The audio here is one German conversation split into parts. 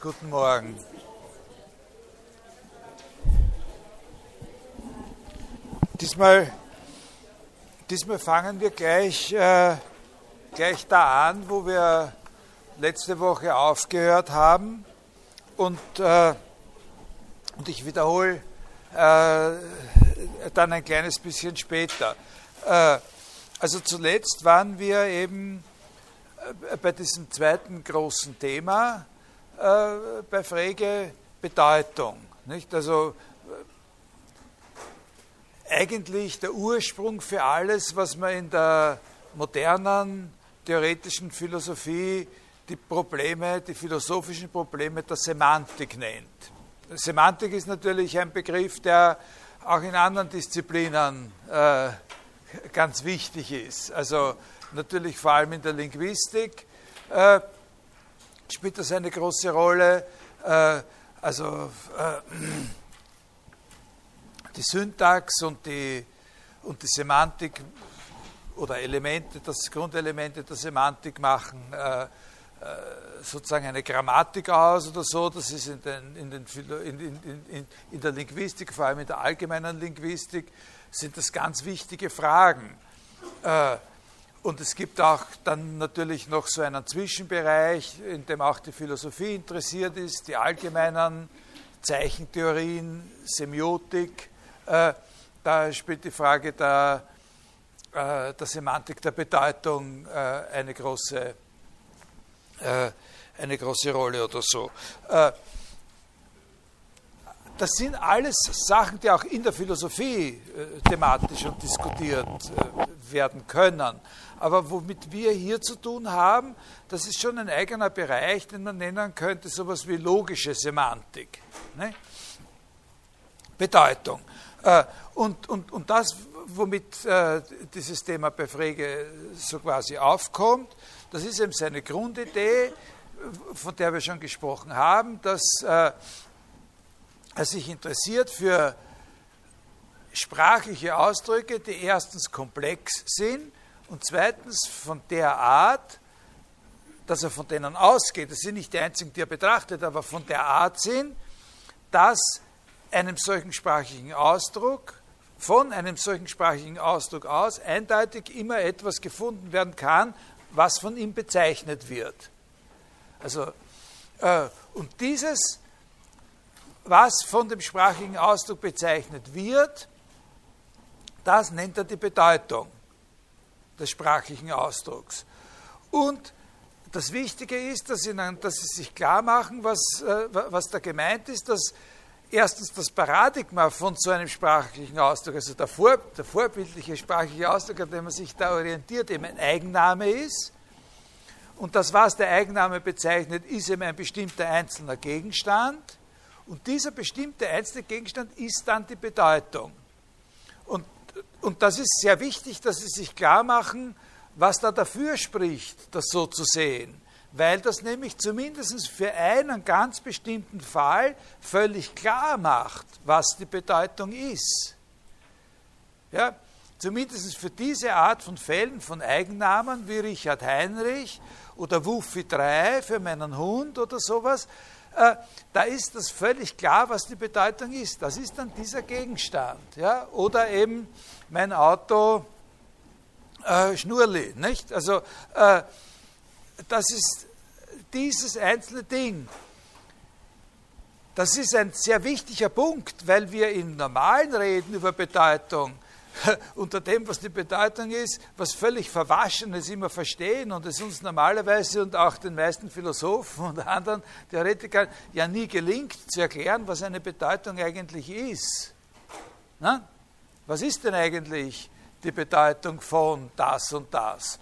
Guten Morgen. Diesmal, diesmal fangen wir gleich, äh, gleich da an, wo wir letzte Woche aufgehört haben. Und, äh, und ich wiederhole äh, dann ein kleines bisschen später. Äh, also zuletzt waren wir eben äh, bei diesem zweiten großen Thema, äh, bei Frege Bedeutung. Nicht? Also äh, eigentlich der Ursprung für alles, was man in der modernen theoretischen Philosophie die Probleme, die philosophischen Probleme der Semantik nennt. Semantik ist natürlich ein Begriff, der auch in anderen Disziplinen äh, ganz wichtig ist. Also natürlich vor allem in der Linguistik. Äh, spielt das eine große Rolle. Äh, also äh, die Syntax und die, und die Semantik oder Elemente, das Grundelemente der Semantik machen äh, sozusagen eine Grammatik aus oder so. Das ist in, den, in, den, in, in, in, der Linguistik, vor allem in der allgemeinen Linguistik, sind das ganz wichtige Fragen. Und es gibt auch dann natürlich noch so einen Zwischenbereich, in dem auch die Philosophie interessiert ist, die allgemeinen Zeichentheorien, Semiotik. Äh, da spielt die Frage der, äh, der Semantik der Bedeutung äh, eine, große, äh, eine große Rolle oder so. Äh, das sind alles Sachen, die auch in der Philosophie äh, thematisch und diskutiert werden können. Aber womit wir hier zu tun haben, das ist schon ein eigener Bereich, den man nennen könnte, sowas wie logische Semantik. Ne? Bedeutung. Äh, und, und, und das, womit äh, dieses Thema bei Frege so quasi aufkommt, das ist eben seine Grundidee, von der wir schon gesprochen haben, dass äh, er sich interessiert für sprachliche Ausdrücke, die erstens komplex sind und zweitens von der Art, dass er von denen ausgeht, das sind nicht die einzigen, die er betrachtet, aber von der Art sind, dass einem solchen sprachlichen Ausdruck, von einem solchen sprachlichen Ausdruck aus eindeutig immer etwas gefunden werden kann, was von ihm bezeichnet wird. Also, äh, und dieses, was von dem sprachlichen Ausdruck bezeichnet wird, das nennt er die Bedeutung des sprachlichen Ausdrucks. Und das Wichtige ist, dass sie, dass sie sich klar machen, was, äh, was da gemeint ist, dass erstens das Paradigma von so einem sprachlichen Ausdruck, also der, vor, der vorbildliche sprachliche Ausdruck, an dem man sich da orientiert, eben ein Eigenname ist. Und das, was der Eigenname bezeichnet, ist eben ein bestimmter einzelner Gegenstand. Und dieser bestimmte einzelne Gegenstand ist dann die Bedeutung. Und und das ist sehr wichtig, dass Sie sich klar machen, was da dafür spricht, das so zu sehen. Weil das nämlich zumindest für einen ganz bestimmten Fall völlig klar macht, was die Bedeutung ist. Ja, zumindest für diese Art von Fällen von Eigennamen wie Richard Heinrich oder Wuffi 3 für meinen Hund oder sowas, äh, da ist das völlig klar, was die Bedeutung ist. Das ist dann dieser Gegenstand. Ja? Oder eben mein Auto äh, Schnurli. Nicht? Also äh, das ist dieses einzelne Ding. Das ist ein sehr wichtiger Punkt, weil wir in normalen Reden über Bedeutung unter dem, was die Bedeutung ist, was völlig Verwaschenes immer verstehen und es uns normalerweise und auch den meisten Philosophen und anderen Theoretikern ja nie gelingt zu erklären, was eine Bedeutung eigentlich ist. Na? Was ist denn eigentlich die Bedeutung von das und das?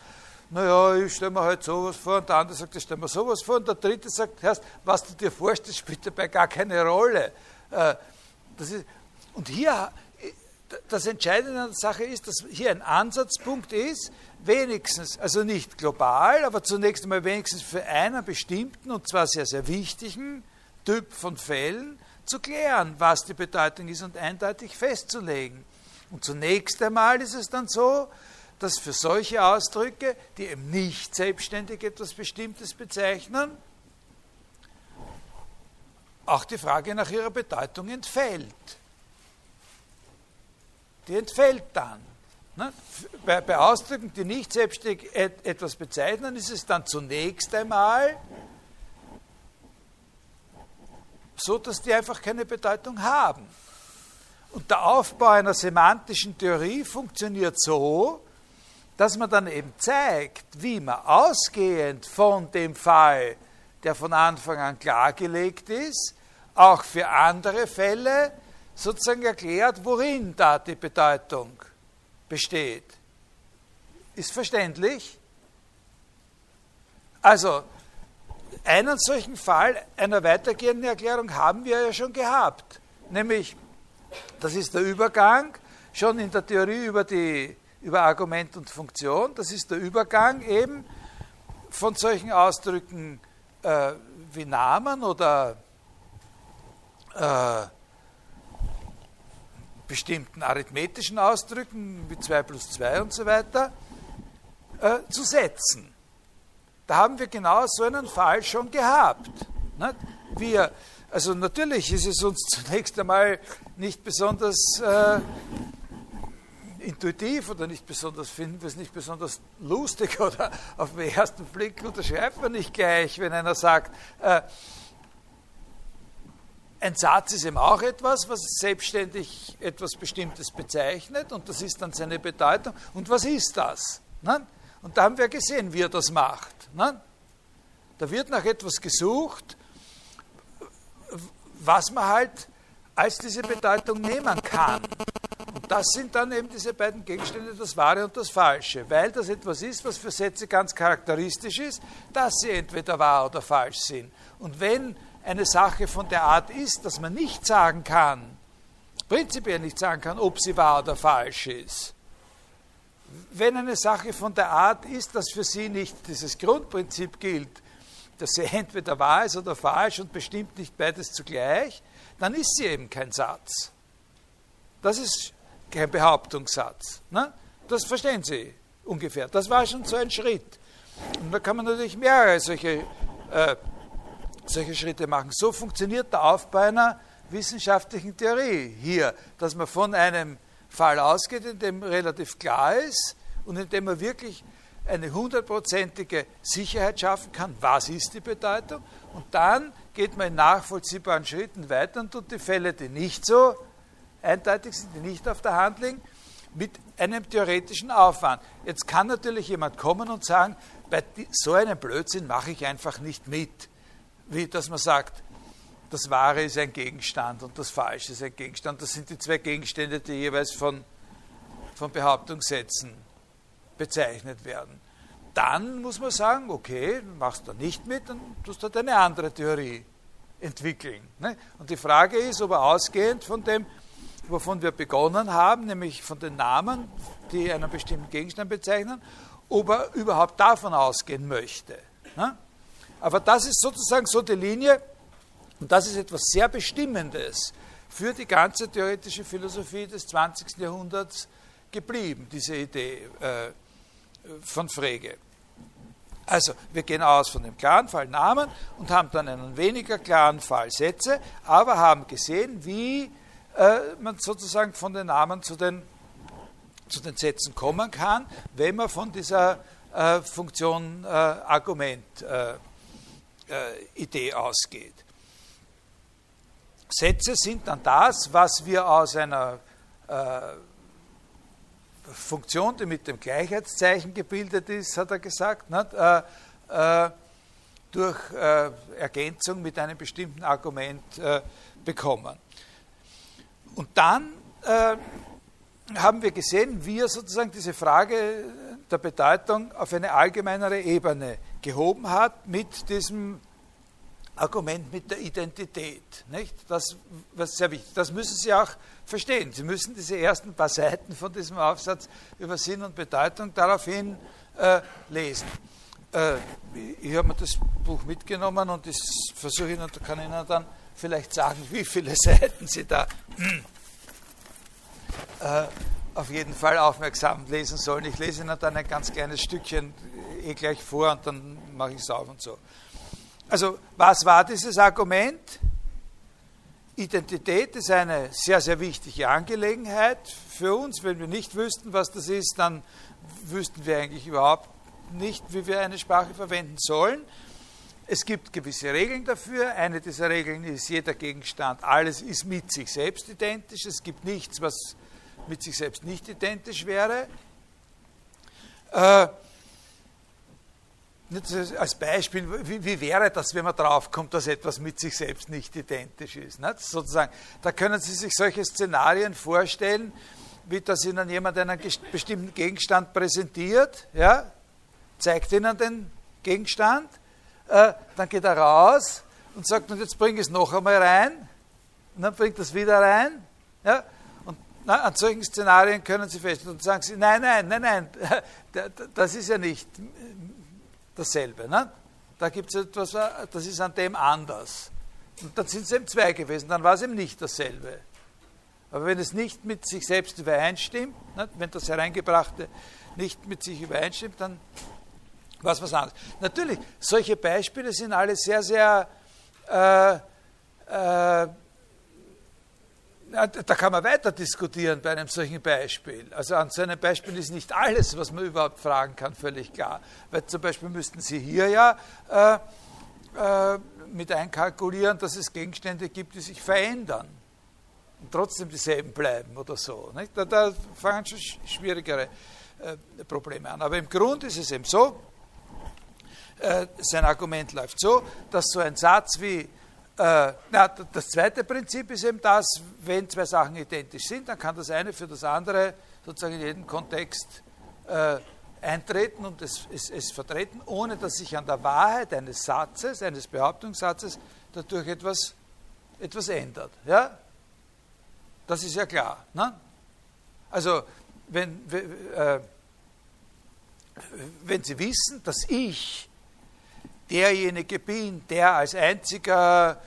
Naja, ich stelle mir halt sowas vor und der andere sagt, ich stelle mir sowas vor und der dritte sagt, Herr, was du dir vorstellst, spielt dabei gar keine Rolle. Äh, das ist, und hier das Entscheidende an der Sache ist, dass hier ein Ansatzpunkt ist, wenigstens, also nicht global, aber zunächst einmal wenigstens für einen bestimmten und zwar sehr, sehr wichtigen Typ von Fällen zu klären, was die Bedeutung ist und eindeutig festzulegen. Und zunächst einmal ist es dann so, dass für solche Ausdrücke, die eben nicht selbstständig etwas Bestimmtes bezeichnen, auch die Frage nach ihrer Bedeutung entfällt. Die entfällt dann. Ne? Bei, Ausdrücken, die nicht selbstständig et, etwas bezeichnen, ist es dann zunächst einmal so, dass die einfach keine Bedeutung haben. Und der Aufbau einer semantischen Theorie funktioniert so, dass man dann eben zeigt, wie man ausgehend von dem Fall, der von Anfang an klargelegt ist, auch für andere Fälle sozusagen erklärt, worin da die Bedeutung besteht. Ist verständlich? Also, einen solchen Fall einer weitergehenden Erklärung haben wir ja schon gehabt. Nämlich, das ist der Übergang schon in der Theorie über, die, über Argument und Funktion, das ist der Übergang eben von solchen Ausdrücken äh, wie Namen oder äh, bestimmten arithmetischen Ausdrücken wie 2 plus 2 und so weiter äh, zu setzen. Da haben wir genau so einen Fall schon gehabt. Nicht? Wir, also natürlich ist es uns zunächst einmal nicht besonders äh, intuitiv oder nicht besonders, finden wir es nicht besonders lustig oder auf den ersten Blick unterschreibt man nicht gleich, wenn einer sagt, äh, ein Satz ist eben auch etwas, was selbstständig etwas Bestimmtes bezeichnet und das ist dann seine Bedeutung. Und was ist das? Und da haben wir gesehen, wie er das macht. Da wird nach etwas gesucht, was man halt als diese Bedeutung nehmen kann. Und das sind dann eben diese beiden Gegenstände, das Wahre und das Falsche, weil das etwas ist, was für Sätze ganz charakteristisch ist, dass sie entweder wahr oder falsch sind. Und wenn eine Sache von der Art ist, dass man nicht sagen kann, prinzipiell nicht sagen kann, ob sie wahr oder falsch ist. Wenn eine Sache von der Art ist, dass für sie nicht dieses Grundprinzip gilt, dass sie entweder wahr ist oder falsch und bestimmt nicht beides zugleich, dann ist sie eben kein Satz. Das ist kein Behauptungssatz. Ne? Das verstehen Sie ungefähr. Das war schon so ein Schritt. Und da kann man natürlich mehrere solche äh, solche Schritte machen. So funktioniert der Aufbau einer wissenschaftlichen Theorie hier, dass man von einem Fall ausgeht, in dem relativ klar ist und in dem man wirklich eine hundertprozentige Sicherheit schaffen kann, was ist die Bedeutung, und dann geht man in nachvollziehbaren Schritten weiter und tut die Fälle, die nicht so eindeutig sind, die nicht auf der Hand liegen, mit einem theoretischen Aufwand. Jetzt kann natürlich jemand kommen und sagen, bei so einem Blödsinn mache ich einfach nicht mit wie dass man sagt, das Wahre ist ein Gegenstand und das Falsche ist ein Gegenstand. Das sind die zwei Gegenstände, die jeweils von, von Behauptungssätzen bezeichnet werden. Dann muss man sagen, okay, machst du nicht mit, dann tust du halt eine andere Theorie entwickeln. Ne? Und die Frage ist, ob er ausgehend von dem, wovon wir begonnen haben, nämlich von den Namen, die einen bestimmten Gegenstand bezeichnen, ob er überhaupt davon ausgehen möchte. Ne? Aber das ist sozusagen so die Linie, und das ist etwas sehr Bestimmendes für die ganze theoretische Philosophie des 20. Jahrhunderts geblieben, diese Idee äh, von Frege. Also, wir gehen aus von dem klaren Fall Namen und haben dann einen weniger klaren Fall Sätze, aber haben gesehen, wie äh, man sozusagen von den Namen zu den, zu den Sätzen kommen kann, wenn man von dieser äh, Funktion äh, Argument Idee ausgeht. Sätze sind dann das, was wir aus einer äh, Funktion, die mit dem Gleichheitszeichen gebildet ist, hat er gesagt, äh, äh, durch äh, Ergänzung mit einem bestimmten Argument äh, bekommen. Und dann äh, haben wir gesehen, wie er sozusagen diese Frage der Bedeutung auf eine allgemeinere Ebene gehoben hat mit diesem Argument mit der Identität. Nicht? Das was sehr wichtig. Das müssen Sie auch verstehen. Sie müssen diese ersten paar Seiten von diesem Aufsatz über Sinn und Bedeutung daraufhin äh, lesen. Äh, ich habe mir das Buch mitgenommen und ich versuche Ihnen, kann Ihnen dann vielleicht sagen, wie viele Seiten Sie da äh, auf jeden Fall aufmerksam lesen sollen. Ich lese Ihnen dann ein ganz kleines Stückchen eh gleich vor und dann mache ich es auf und so. Also, was war dieses Argument? Identität ist eine sehr, sehr wichtige Angelegenheit für uns. Wenn wir nicht wüssten, was das ist, dann wüssten wir eigentlich überhaupt nicht, wie wir eine Sprache verwenden sollen. Es gibt gewisse Regeln dafür. Eine dieser Regeln ist, jeder Gegenstand, alles ist mit sich selbst identisch. Es gibt nichts, was mit sich selbst nicht identisch wäre. Äh, als Beispiel, wie, wäre das, wenn man draufkommt, dass etwas mit sich selbst nicht identisch ist? Nicht? Sozusagen, da können Sie sich solche Szenarien vorstellen, wie dass Ihnen jemand einen bestimmten Gegenstand präsentiert, ja, zeigt Ihnen den Gegenstand, äh, dann geht er raus und sagt, und jetzt bring es noch einmal rein, und dann bringt es wieder rein, ja, na, an solchen Szenarien können Sie feststellen und sagen Sie, nein, nein, nein, nein, das ist ja nicht dasselbe. Ne? Da gibt es etwas, das ist an dem anders. Und dann sind es eben zwei gewesen, dann war es eben nicht dasselbe. Aber wenn es nicht mit sich selbst übereinstimmt, ne, wenn das Hereingebrachte nicht mit sich übereinstimmt, dann war es was anderes. Natürlich, solche Beispiele sind alle sehr, sehr äh, äh, da kann man weiter diskutieren bei einem solchen Beispiel. Also an so einem Beispiel ist nicht alles, was man überhaupt fragen kann, völlig klar. Weil zum Beispiel müssten Sie hier ja äh, äh, mit einkalkulieren, dass es Gegenstände gibt, die sich verändern und trotzdem dieselben bleiben oder so. Da, da, fangen schon schwierigere äh, Probleme an. Aber im Grunde ist es eben so, äh, sein Argument läuft so, dass so ein Satz wie äh, na, das zweite Prinzip ist eben das, wenn zwei Sachen identisch sind, dann kann das eine für das andere sozusagen in jedem Kontext äh, eintreten und es, es, es, vertreten, ohne dass sich an der Wahrheit eines Satzes, eines Behauptungssatzes dadurch etwas, etwas ändert. Ja? Das ist ja klar. Ne? Also, wenn, äh, wenn Sie wissen, dass ich derjenige bin, der als einziger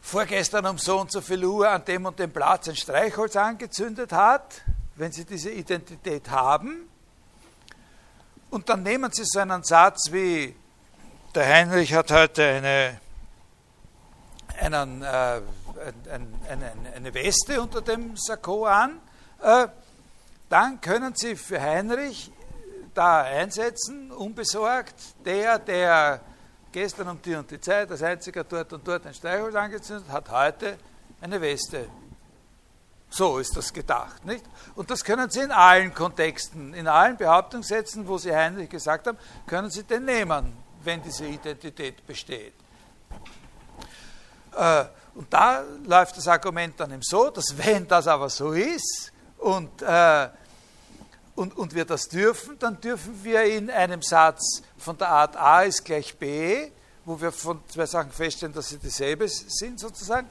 vorgestern um so und so viel Uhr an dem und dem Platz ein Streichholz angezündet hat, wenn Sie diese Identität haben. Und dann nehmen Sie so einen Satz wie, der Heinrich hat heute eine, einen, äh, ein, eine, eine Weste unter dem Sakko an, äh, dann können Sie für Heinrich da einsetzen, unbesorgt. Der, der gestern um die und die Zeit als einziger dort und dort ein Streichholz angezündet hat, heute eine Weste. So ist das gedacht, nicht? Und das können Sie in allen Kontexten, in allen Behauptungssätzen, wo Sie Heinrich gesagt haben, können Sie den nehmen, wenn diese Identität besteht. Äh, und da läuft das Argument dann eben so, dass wenn das aber so ist und äh, und, und wir das dürfen, dann dürfen wir in einem Satz von der Art A ist gleich B, wo wir von zwei Sachen feststellen, dass sie dieselbe sind sozusagen,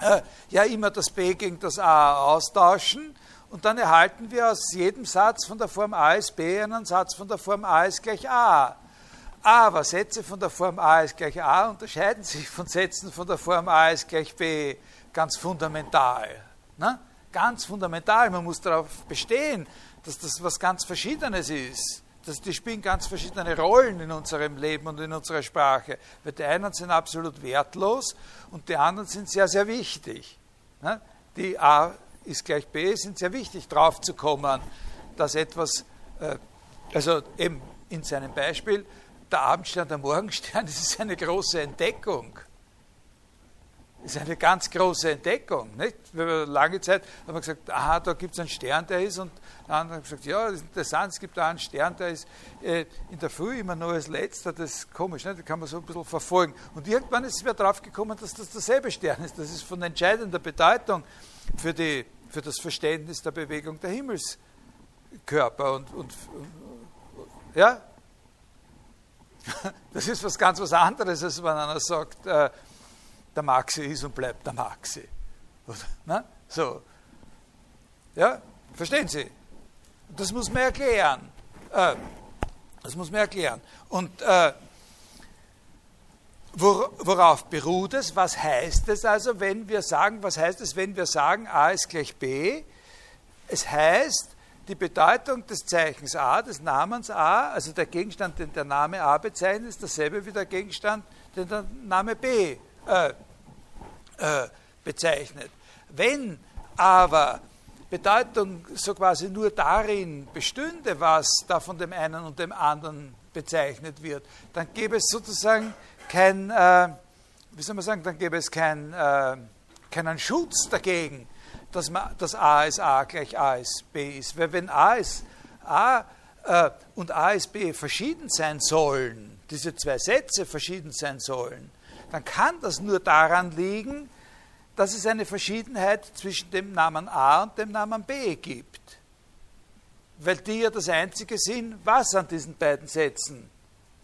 äh, ja immer das B gegen das A austauschen und dann erhalten wir aus jedem Satz von der Form A ist B einen Satz von der Form A ist gleich A. Aber Sätze von der Form A ist gleich A unterscheiden sich von Sätzen von der Form A ist gleich B ganz fundamental. Ne? Ganz fundamental. Man muss darauf bestehen, dass das was ganz Verschiedenes ist. Dass die spielen ganz verschiedene Rollen in unserem Leben und in unserer Sprache. Weil die einen sind absolut wertlos und die anderen sind sehr, sehr wichtig. Ne? Die A ist gleich B sind sehr wichtig, drauf zu kommen, dass etwas, äh, also eben in seinem Beispiel, der Abendstern, der Morgenstern, das ist eine große Entdeckung. Das ist eine ganz große Entdeckung. Nicht? Lange Zeit haben wir gesagt, aha, da gibt es einen Stern, der ist, und andere hat gesagt, ja, das ist interessant, es gibt da einen Stern, der ist äh, in der Früh immer nur als letzter, das ist komisch, nicht? da kann man so ein bisschen verfolgen. Und irgendwann ist wieder drauf gekommen, dass das derselbe Stern ist. Das ist von entscheidender Bedeutung für, die, für das Verständnis der Bewegung der Himmelskörper. Und, und ja, das ist was ganz was anderes, als wenn einer sagt, äh, der Maxi ist und bleibt der Maxi. Oder, so. Ja, verstehen Sie? Das muss man erklären. Äh, das muss man erklären. Und äh, worauf beruht es? Was heißt es also, wenn wir sagen, was heißt es, wenn wir sagen, A ist gleich B? Es heißt, die Bedeutung des Zeichens A, des Namens A, also der Gegenstand, den der Name A bezeichnet, ist dasselbe wie der Gegenstand, den der Name B äh, äh, bezeichnet. Wenn aber Bedeutung so quasi nur darin bestünde, was da von dem einen und dem anderen bezeichnet wird, dann gäbe es sozusagen kein, äh, wie soll man sagen, dann gäbe es kein, äh, keinen Schutz dagegen, dass, man, dass A ist A gleich A ist B ist. Weil wenn A ist A äh, und A ist B verschieden sein sollen, diese zwei Sätze verschieden sein sollen, dann kann das nur daran liegen, dass es eine Verschiedenheit zwischen dem Namen A und dem Namen B gibt. Weil die ja das Einzige sind, was an diesen beiden Sätzen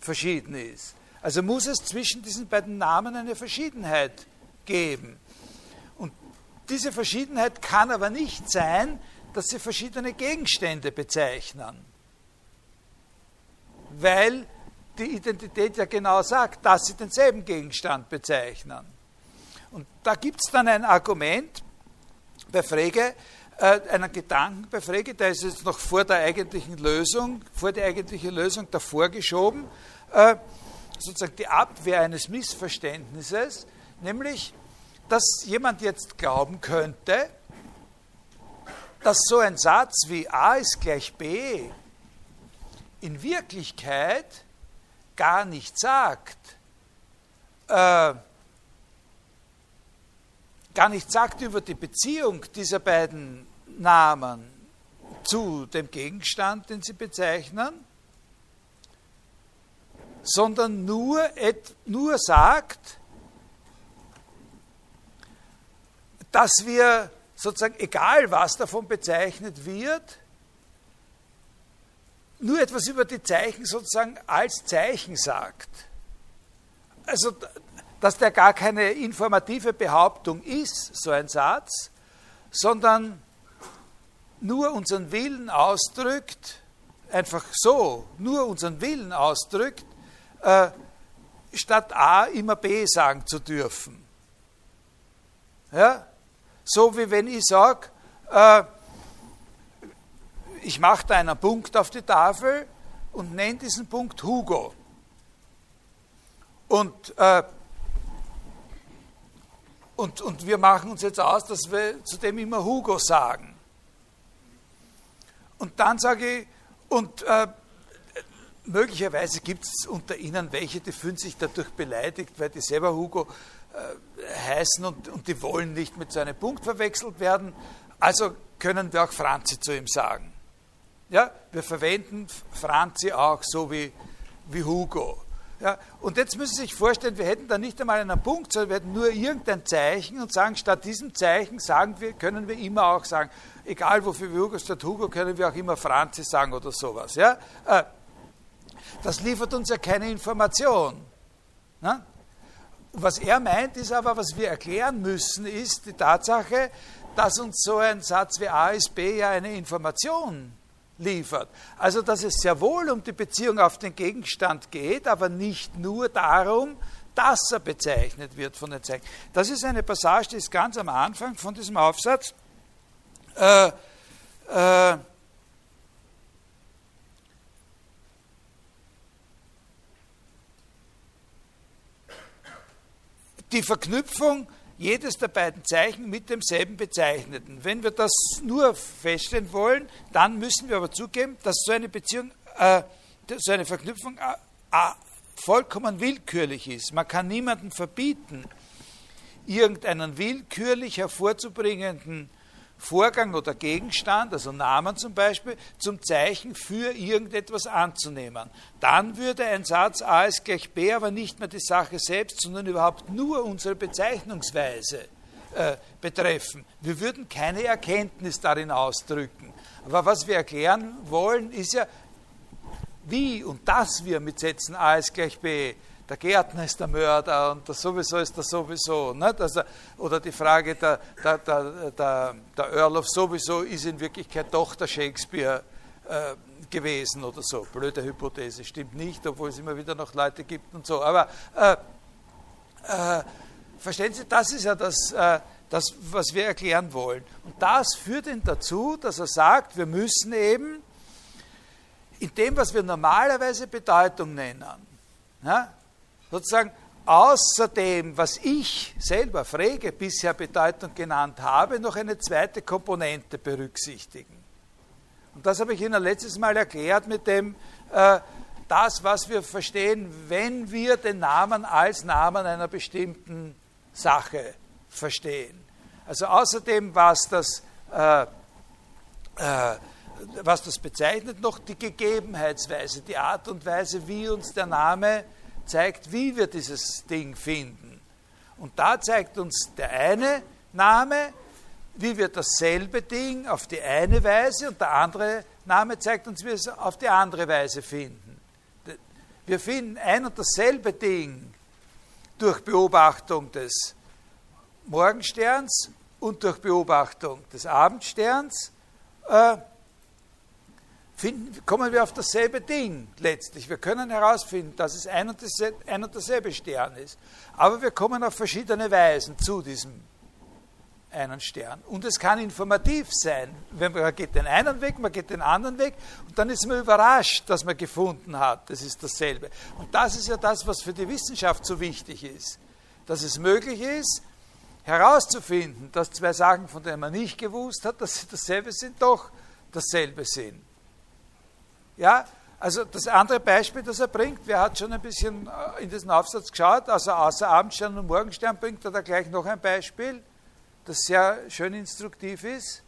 verschieden ist. Also muss es zwischen diesen beiden Namen eine Verschiedenheit geben. Und diese Verschiedenheit kann aber nicht sein, dass sie verschiedene Gegenstände bezeichnen. Weil die Identität ja genau sagt, dass sie denselben Gegenstand bezeichnen. Und da gibt es dann ein Argument bei Frege, äh, einen Gedanken bei Frege, der ist jetzt noch vor der eigentlichen Lösung, vor der eigentlichen Lösung davor geschoben, äh, sozusagen die Abwehr eines Missverständnisses, nämlich, dass jemand jetzt glauben könnte, dass so ein Satz wie A ist gleich B in Wirklichkeit gar nicht sagt, äh, gar nicht sagt über die Beziehung dieser beiden Namen zu dem Gegenstand, den sie bezeichnen, sondern nur, nur sagt, dass wir sozusagen, egal was davon bezeichnet wird, nur etwas über die Zeichen sozusagen als Zeichen sagt. Also dass der gar keine informative Behauptung ist, so ein Satz, sondern nur unseren Willen ausdrückt, einfach so, nur unseren Willen ausdrückt, äh, statt A immer B sagen zu dürfen. Ja? So wie wenn ich sage, äh, ich mache da einen Punkt auf die Tafel und nenne diesen Punkt Hugo. Und äh, und, und wir machen uns jetzt aus, dass wir zu dem immer Hugo sagen. Und dann sage ich, und äh, möglicherweise gibt es unter Ihnen welche, die fühlen sich dadurch beleidigt, weil die selber Hugo äh, heißen und, und die wollen nicht mit so einem Punkt verwechselt werden. Also können wir auch Franzi zu ihm sagen. Ja, wir verwenden Franzi auch so wie, wie Hugo. Ja, und jetzt müssen Sie sich vorstellen, wir hätten da nicht einmal einen Punkt, sondern wir hätten nur irgendein Zeichen und sagen, statt diesem Zeichen sagen wir, können wir immer auch sagen, egal wofür wir Hugo statt Hugo, können wir auch immer Franzis sagen oder sowas. Ja? Äh, das liefert uns ja keine Information. Ne? Was er meint, ist aber, was wir erklären müssen, ist die Tatsache, dass uns so ein Satz wie A ist B ja eine Information liefert. Also dass es sehr wohl um die Beziehung auf den Gegenstand geht, aber nicht nur darum, dass er bezeichnet wird von den Zeichen. Das ist eine Passage, die ist ganz am Anfang von diesem Aufsatz. Äh, äh, die Verknüpfung jedes der beiden Zeichen mit demselben Bezeichneten. Wenn wir das nur feststellen wollen, dann müssen wir aber zugeben, dass so eine Beziehung, äh, so eine Verknüpfung äh, äh, vollkommen willkürlich ist. Man kann niemandem verbieten, irgendeinen willkürlich hervorzubringenden Vorgang oder Gegenstand, also Namen zum Beispiel, zum Zeichen für irgendetwas anzunehmen. Dann würde ein Satz A ist gleich B aber nicht mehr die Sache selbst, sondern überhaupt nur unsere Bezeichnungsweise äh, betreffen. Wir würden keine Erkenntnis darin ausdrücken. Aber was wir erklären wollen, ist ja, wie und dass wir mit Sätzen A ist gleich B der Gärtner ist der Mörder und das sowieso ist das sowieso. Also, oder die Frage, der, der, der, der, der Earl of sowieso ist in Wirklichkeit doch der Shakespeare äh, gewesen oder so. Blöde Hypothese, stimmt nicht, obwohl es immer wieder noch Leute gibt und so. Aber äh, äh, verstehen Sie, das ist ja das, äh, das, was wir erklären wollen. Und das führt ihn dazu, dass er sagt, wir müssen eben in dem, was wir normalerweise Bedeutung nennen, ja, sozusagen außer dem, was ich selber, Frege, bisher Bedeutung genannt habe, noch eine zweite Komponente berücksichtigen. Und das habe ich Ihnen letztes Mal erklärt mit dem, äh, das, was wir verstehen, wenn wir den Namen als Namen einer bestimmten Sache verstehen. Also außerdem, was das, äh, äh, was das bezeichnet, noch die Gegebenheitsweise, die Art und Weise, wie uns der Name zeigt, wie wir dieses Ding finden. Und da zeigt uns der eine Name, wie wir dasselbe Ding auf die eine Weise und der andere Name zeigt uns, wie wir es auf die andere Weise finden. Wir finden ein und dasselbe Ding durch Beobachtung des Morgensterns und durch Beobachtung des Abendsterns. Äh, finden, kommen wir auf dasselbe Ding letztlich. Wir können herausfinden, dass es ein und, dasselbe, ein und derselbe Stern ist. Aber wir kommen auf verschiedene Weisen zu diesem einen Stern. Und es kann informativ sein. Wenn man geht den einen Weg, man geht den anderen Weg und dann ist man überrascht, dass man gefunden hat, das ist dasselbe. Und das ist ja das, was für die Wissenschaft so wichtig ist. Dass es möglich ist, herauszufinden, dass zwei Sachen, von denen man nicht gewusst hat, dass sie dasselbe sind, doch dasselbe sind. Ja, also das andere Beispiel, das er bringt, wer hat schon ein bisschen äh, in diesen Aufsatz geschaut, also außer Abendstern und Morgenstern bringt er da gleich noch ein Beispiel das sehr schön instruktiv ist.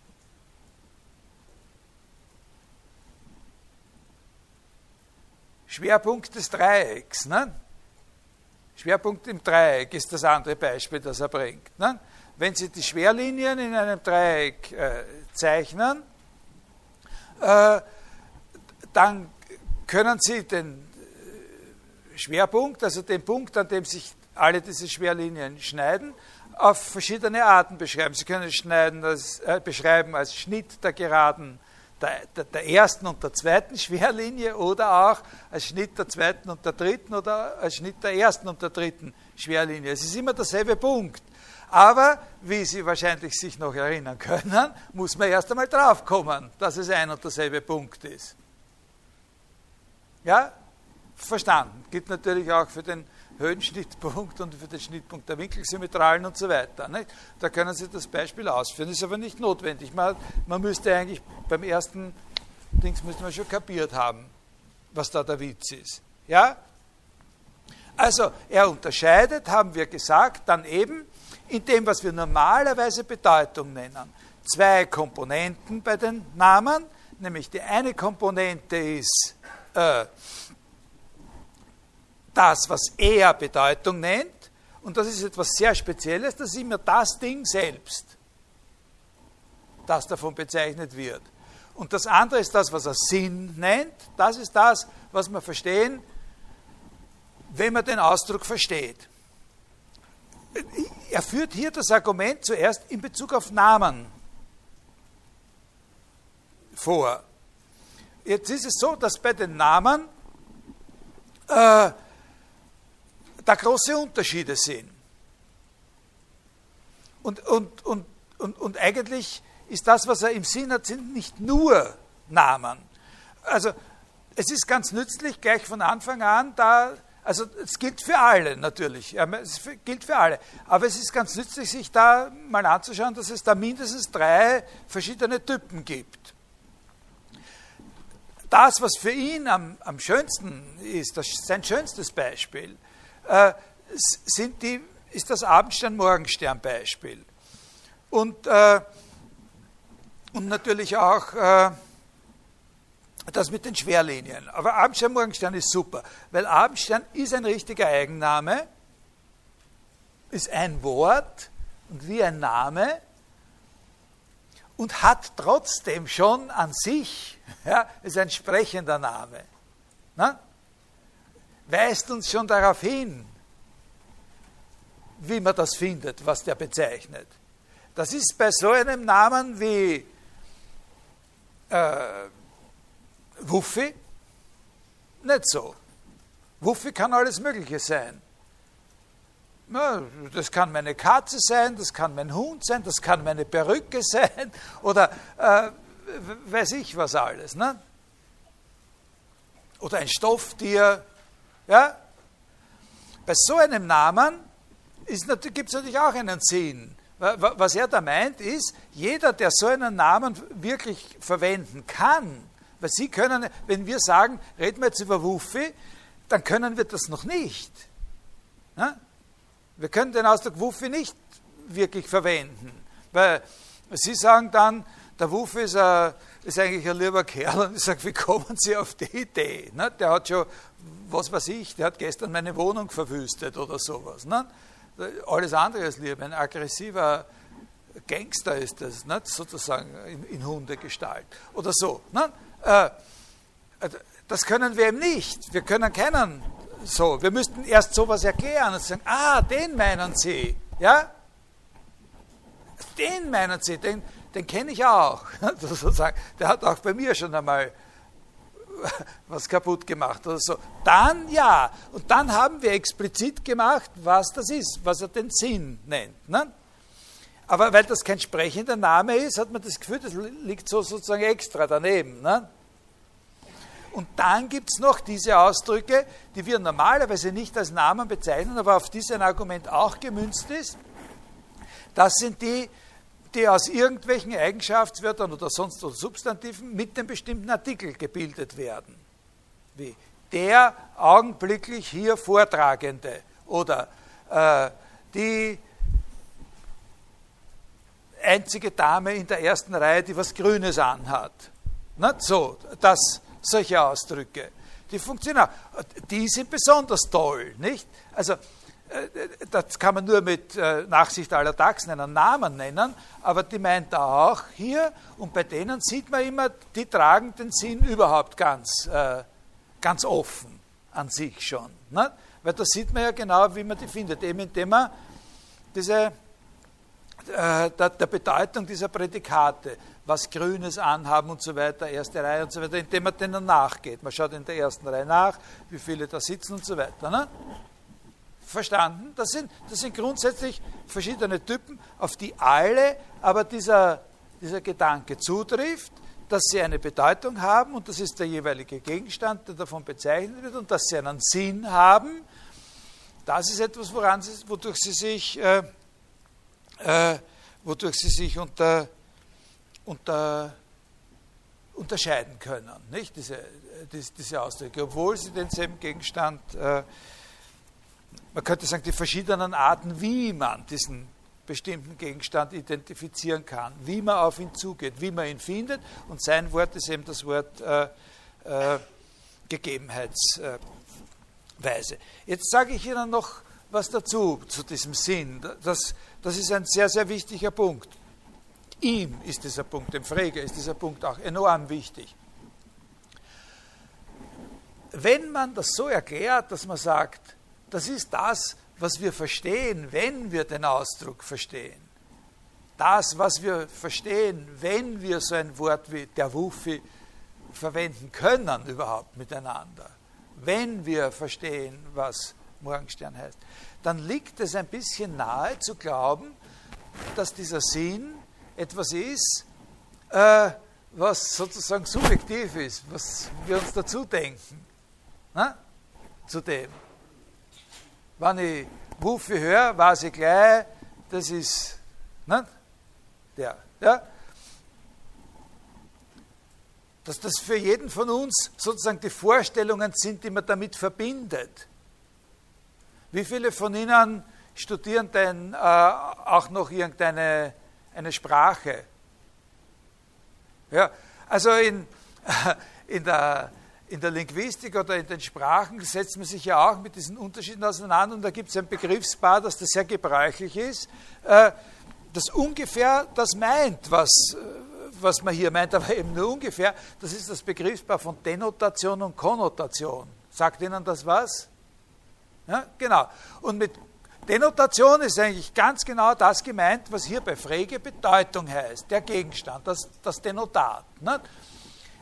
Schwerpunkt des Dreiecks. Ne? Schwerpunkt im Dreieck ist das andere Beispiel, das er bringt. Ne? Wenn Sie die Schwerlinien in einem Dreieck äh, zeichnen, äh, dann können Sie den äh, Schwerpunkt, also den Punkt, an dem sich alle diese Schwerlinien schneiden, auf verschiedene Arten beschreiben. Sie können es schneiden als, äh, beschreiben als Schnitt der geraden der, der, der, ersten und der zweiten Schwerlinie oder auch als Schnitt der zweiten und der dritten oder als Schnitt der ersten und der dritten Schwerlinie. Es ist immer derselbe Punkt. Aber, wie Sie wahrscheinlich sich noch erinnern können, muss man erst einmal draufkommen, dass es ein und derselbe Punkt ist. Ja? Verstanden. Gibt natürlich auch für den Höhenschnittpunkt und für den Schnittpunkt der Winkelsymmetralen und so weiter. Nicht? Da können Sie das Beispiel ausführen, ist aber nicht notwendig. Man, man müsste eigentlich beim ersten Dings müsste man schon kapiert haben, was da der Witz ist. Ja? Also, er unterscheidet, haben wir gesagt, dann eben in dem, was wir normalerweise Bedeutung nennen. Zwei Komponenten bei den Namen, nämlich die eine Komponente ist äh, das, was er Bedeutung nennt, und das ist etwas sehr Spezielles, das ist immer das Ding selbst, das davon bezeichnet wird. Und das andere ist das, was er Sinn nennt, das ist das, was wir verstehen, wenn man den Ausdruck versteht. Er führt hier das Argument zuerst in Bezug auf Namen vor. Jetzt ist es so, dass bei den Namen äh, da große Unterschiede sind. Und, und, und, und, und eigentlich ist das, was er im Sinn hat, sind nicht nur Namen. Also es ist ganz nützlich, gleich von Anfang an, da, also es gilt für alle natürlich, es gilt für alle, aber es ist ganz nützlich, sich da mal anzuschauen, dass es da mindestens drei verschiedene Typen gibt. Das, was für ihn am, am schönsten ist, das sein schönstes Beispiel, äh, sind die, ist das Abendstern-Morgenstern-Beispiel. Und, äh, und natürlich auch äh, das mit den Schwerlinien. Aber Abendstern-Morgenstern ist super, weil Abendstern ist ein richtiger Eigenname, ist ein Wort und wie ein Name und hat trotzdem schon an sich, ja, ist ein sprechender Name. Na? weist uns schon darauf hin, wie man das findet, was der bezeichnet. Das ist bei so einem Namen wie äh, Wuffi nicht so. Wuffi kann alles Mögliche sein. Das kann meine Katze sein, das kann mein Hund sein, das kann meine Perücke sein oder äh, weiß ich was alles. Ne? Oder ein Stofftier, ja? bei so einem Namen gibt es natürlich auch einen Sinn. Was er da meint, ist, jeder, der so einen Namen wirklich verwenden kann, weil Sie können, wenn wir sagen, reden wir jetzt über Wuffi, dann können wir das noch nicht. Ja? Wir können den Ausdruck Wuffi nicht wirklich verwenden, weil Sie sagen dann, der Wuffi ist, ein, ist eigentlich ein lieber Kerl und ich sage, wie kommen Sie auf die Idee? Ne? Der hat schon, was weiß ich, der hat gestern meine Wohnung verwüstet oder sowas. Ne? alles andere ist lieb. Ein aggressiver Gangster ist das, nicht? sozusagen in, in Hundegestalt oder so. Nicht? Äh, das können wir eben nicht. Wir können keinen so. Wir müssten erst sowas erklären und sagen, ah, den meinen Sie, ja? Den meinen Sie, den, den kenne ich auch. Sozusagen. Der hat auch bei mir schon einmal was kaputt gemacht oder so. Dann ja. Und dann haben wir explizit gemacht, was das ist, was er den Sinn nennt. Ne? Aber weil das kein sprechender Name ist, hat man das Gefühl, das liegt so sozusagen extra daneben. Ne? Und dann gibt es noch diese Ausdrücke, die wir normalerweise nicht als Namen bezeichnen, aber auf die ein Argument auch gemünzt ist. Das sind die, die aus irgendwelchen Eigenschaftswörtern oder sonst oder Substantiven mit dem bestimmten Artikel gebildet werden. Wie der augenblicklich hier Vortragende oder äh, die einzige Dame in der ersten Reihe, die was Grünes anhat. Na, so, das, solche Ausdrücke. Die funktionieren auch. Die sind besonders toll, nicht? Also, äh, das kann man nur mit äh, Nachsicht aller Taxen einen Namen nennen, aber die meint er auch hier und bei denen sieht man immer, die tragen den Sinn überhaupt ganz, äh, ganz offen an sich schon. Ne? Weil da sieht man ja genau, wie man die findet, eben indem man diese, der, der Bedeutung dieser Prädikate, was Grünes anhaben und so weiter, erste Reihe und so weiter, indem man denen nachgeht. Man schaut in der ersten Reihe nach, wie viele da sitzen und so weiter. Ne? verstanden. Das sind, das sind grundsätzlich verschiedene Typen, auf die alle aber dieser, dieser Gedanke zutrifft, dass sie eine Bedeutung haben und das ist der jeweilige Gegenstand, der davon bezeichnet wird und dass sie einen Sinn haben. Das ist etwas, woran sie, wodurch sie sich, äh, äh, wodurch sie sich unter, unter, unterscheiden können, nicht? Diese, diese, diese Ausdrücke, obwohl sie denselben Gegenstand äh, man könnte sagen, die verschiedenen Arten, wie man diesen bestimmten Gegenstand identifizieren kann, wie man auf ihn zugeht, wie man ihn findet. Und sein Wort ist eben das Wort äh, äh, Gegebenheitsweise. Jetzt sage ich Ihnen noch was dazu, zu diesem Sinn. Das, das ist ein sehr, sehr wichtiger Punkt. Ihm ist dieser Punkt, dem Frege ist dieser Punkt auch enorm wichtig. Wenn man das so erklärt, dass man sagt, das ist das, was wir verstehen, wenn wir den Ausdruck verstehen. Das, was wir verstehen, wenn wir so ein Wort wie der Wuffi verwenden können überhaupt miteinander. Wenn wir verstehen, was Morgenstern heißt, dann liegt es ein bisschen nahe zu glauben, dass dieser Sinn etwas ist, äh, was sozusagen subjektiv ist, was wir uns dazu denken. Na? Zu dem. Wenn ich Wuffe höre, weiß ich gleich, das ist ne, der. Ja? Dass das für jeden von uns sozusagen die Vorstellungen sind, die man damit verbindet. Wie viele von Ihnen studieren denn äh, auch noch irgendeine eine Sprache? Ja, also in, in der in der Linguistik oder in den Sprachen setzt man sich ja auch mit diesen Unterschieden auseinander und da gibt es ein Begriffspaar, das da sehr gebräuchlich ist, äh, das ungefähr das meint, was, was man hier meint, aber eben nur ungefähr. Das ist das Begriffspaar von Denotation und Konnotation. Sagt Ihnen das was? Ja, genau. Und mit Denotation ist eigentlich ganz genau das gemeint, was hier bei Frege Bedeutung heißt, der Gegenstand, das, das Denotat. Nicht?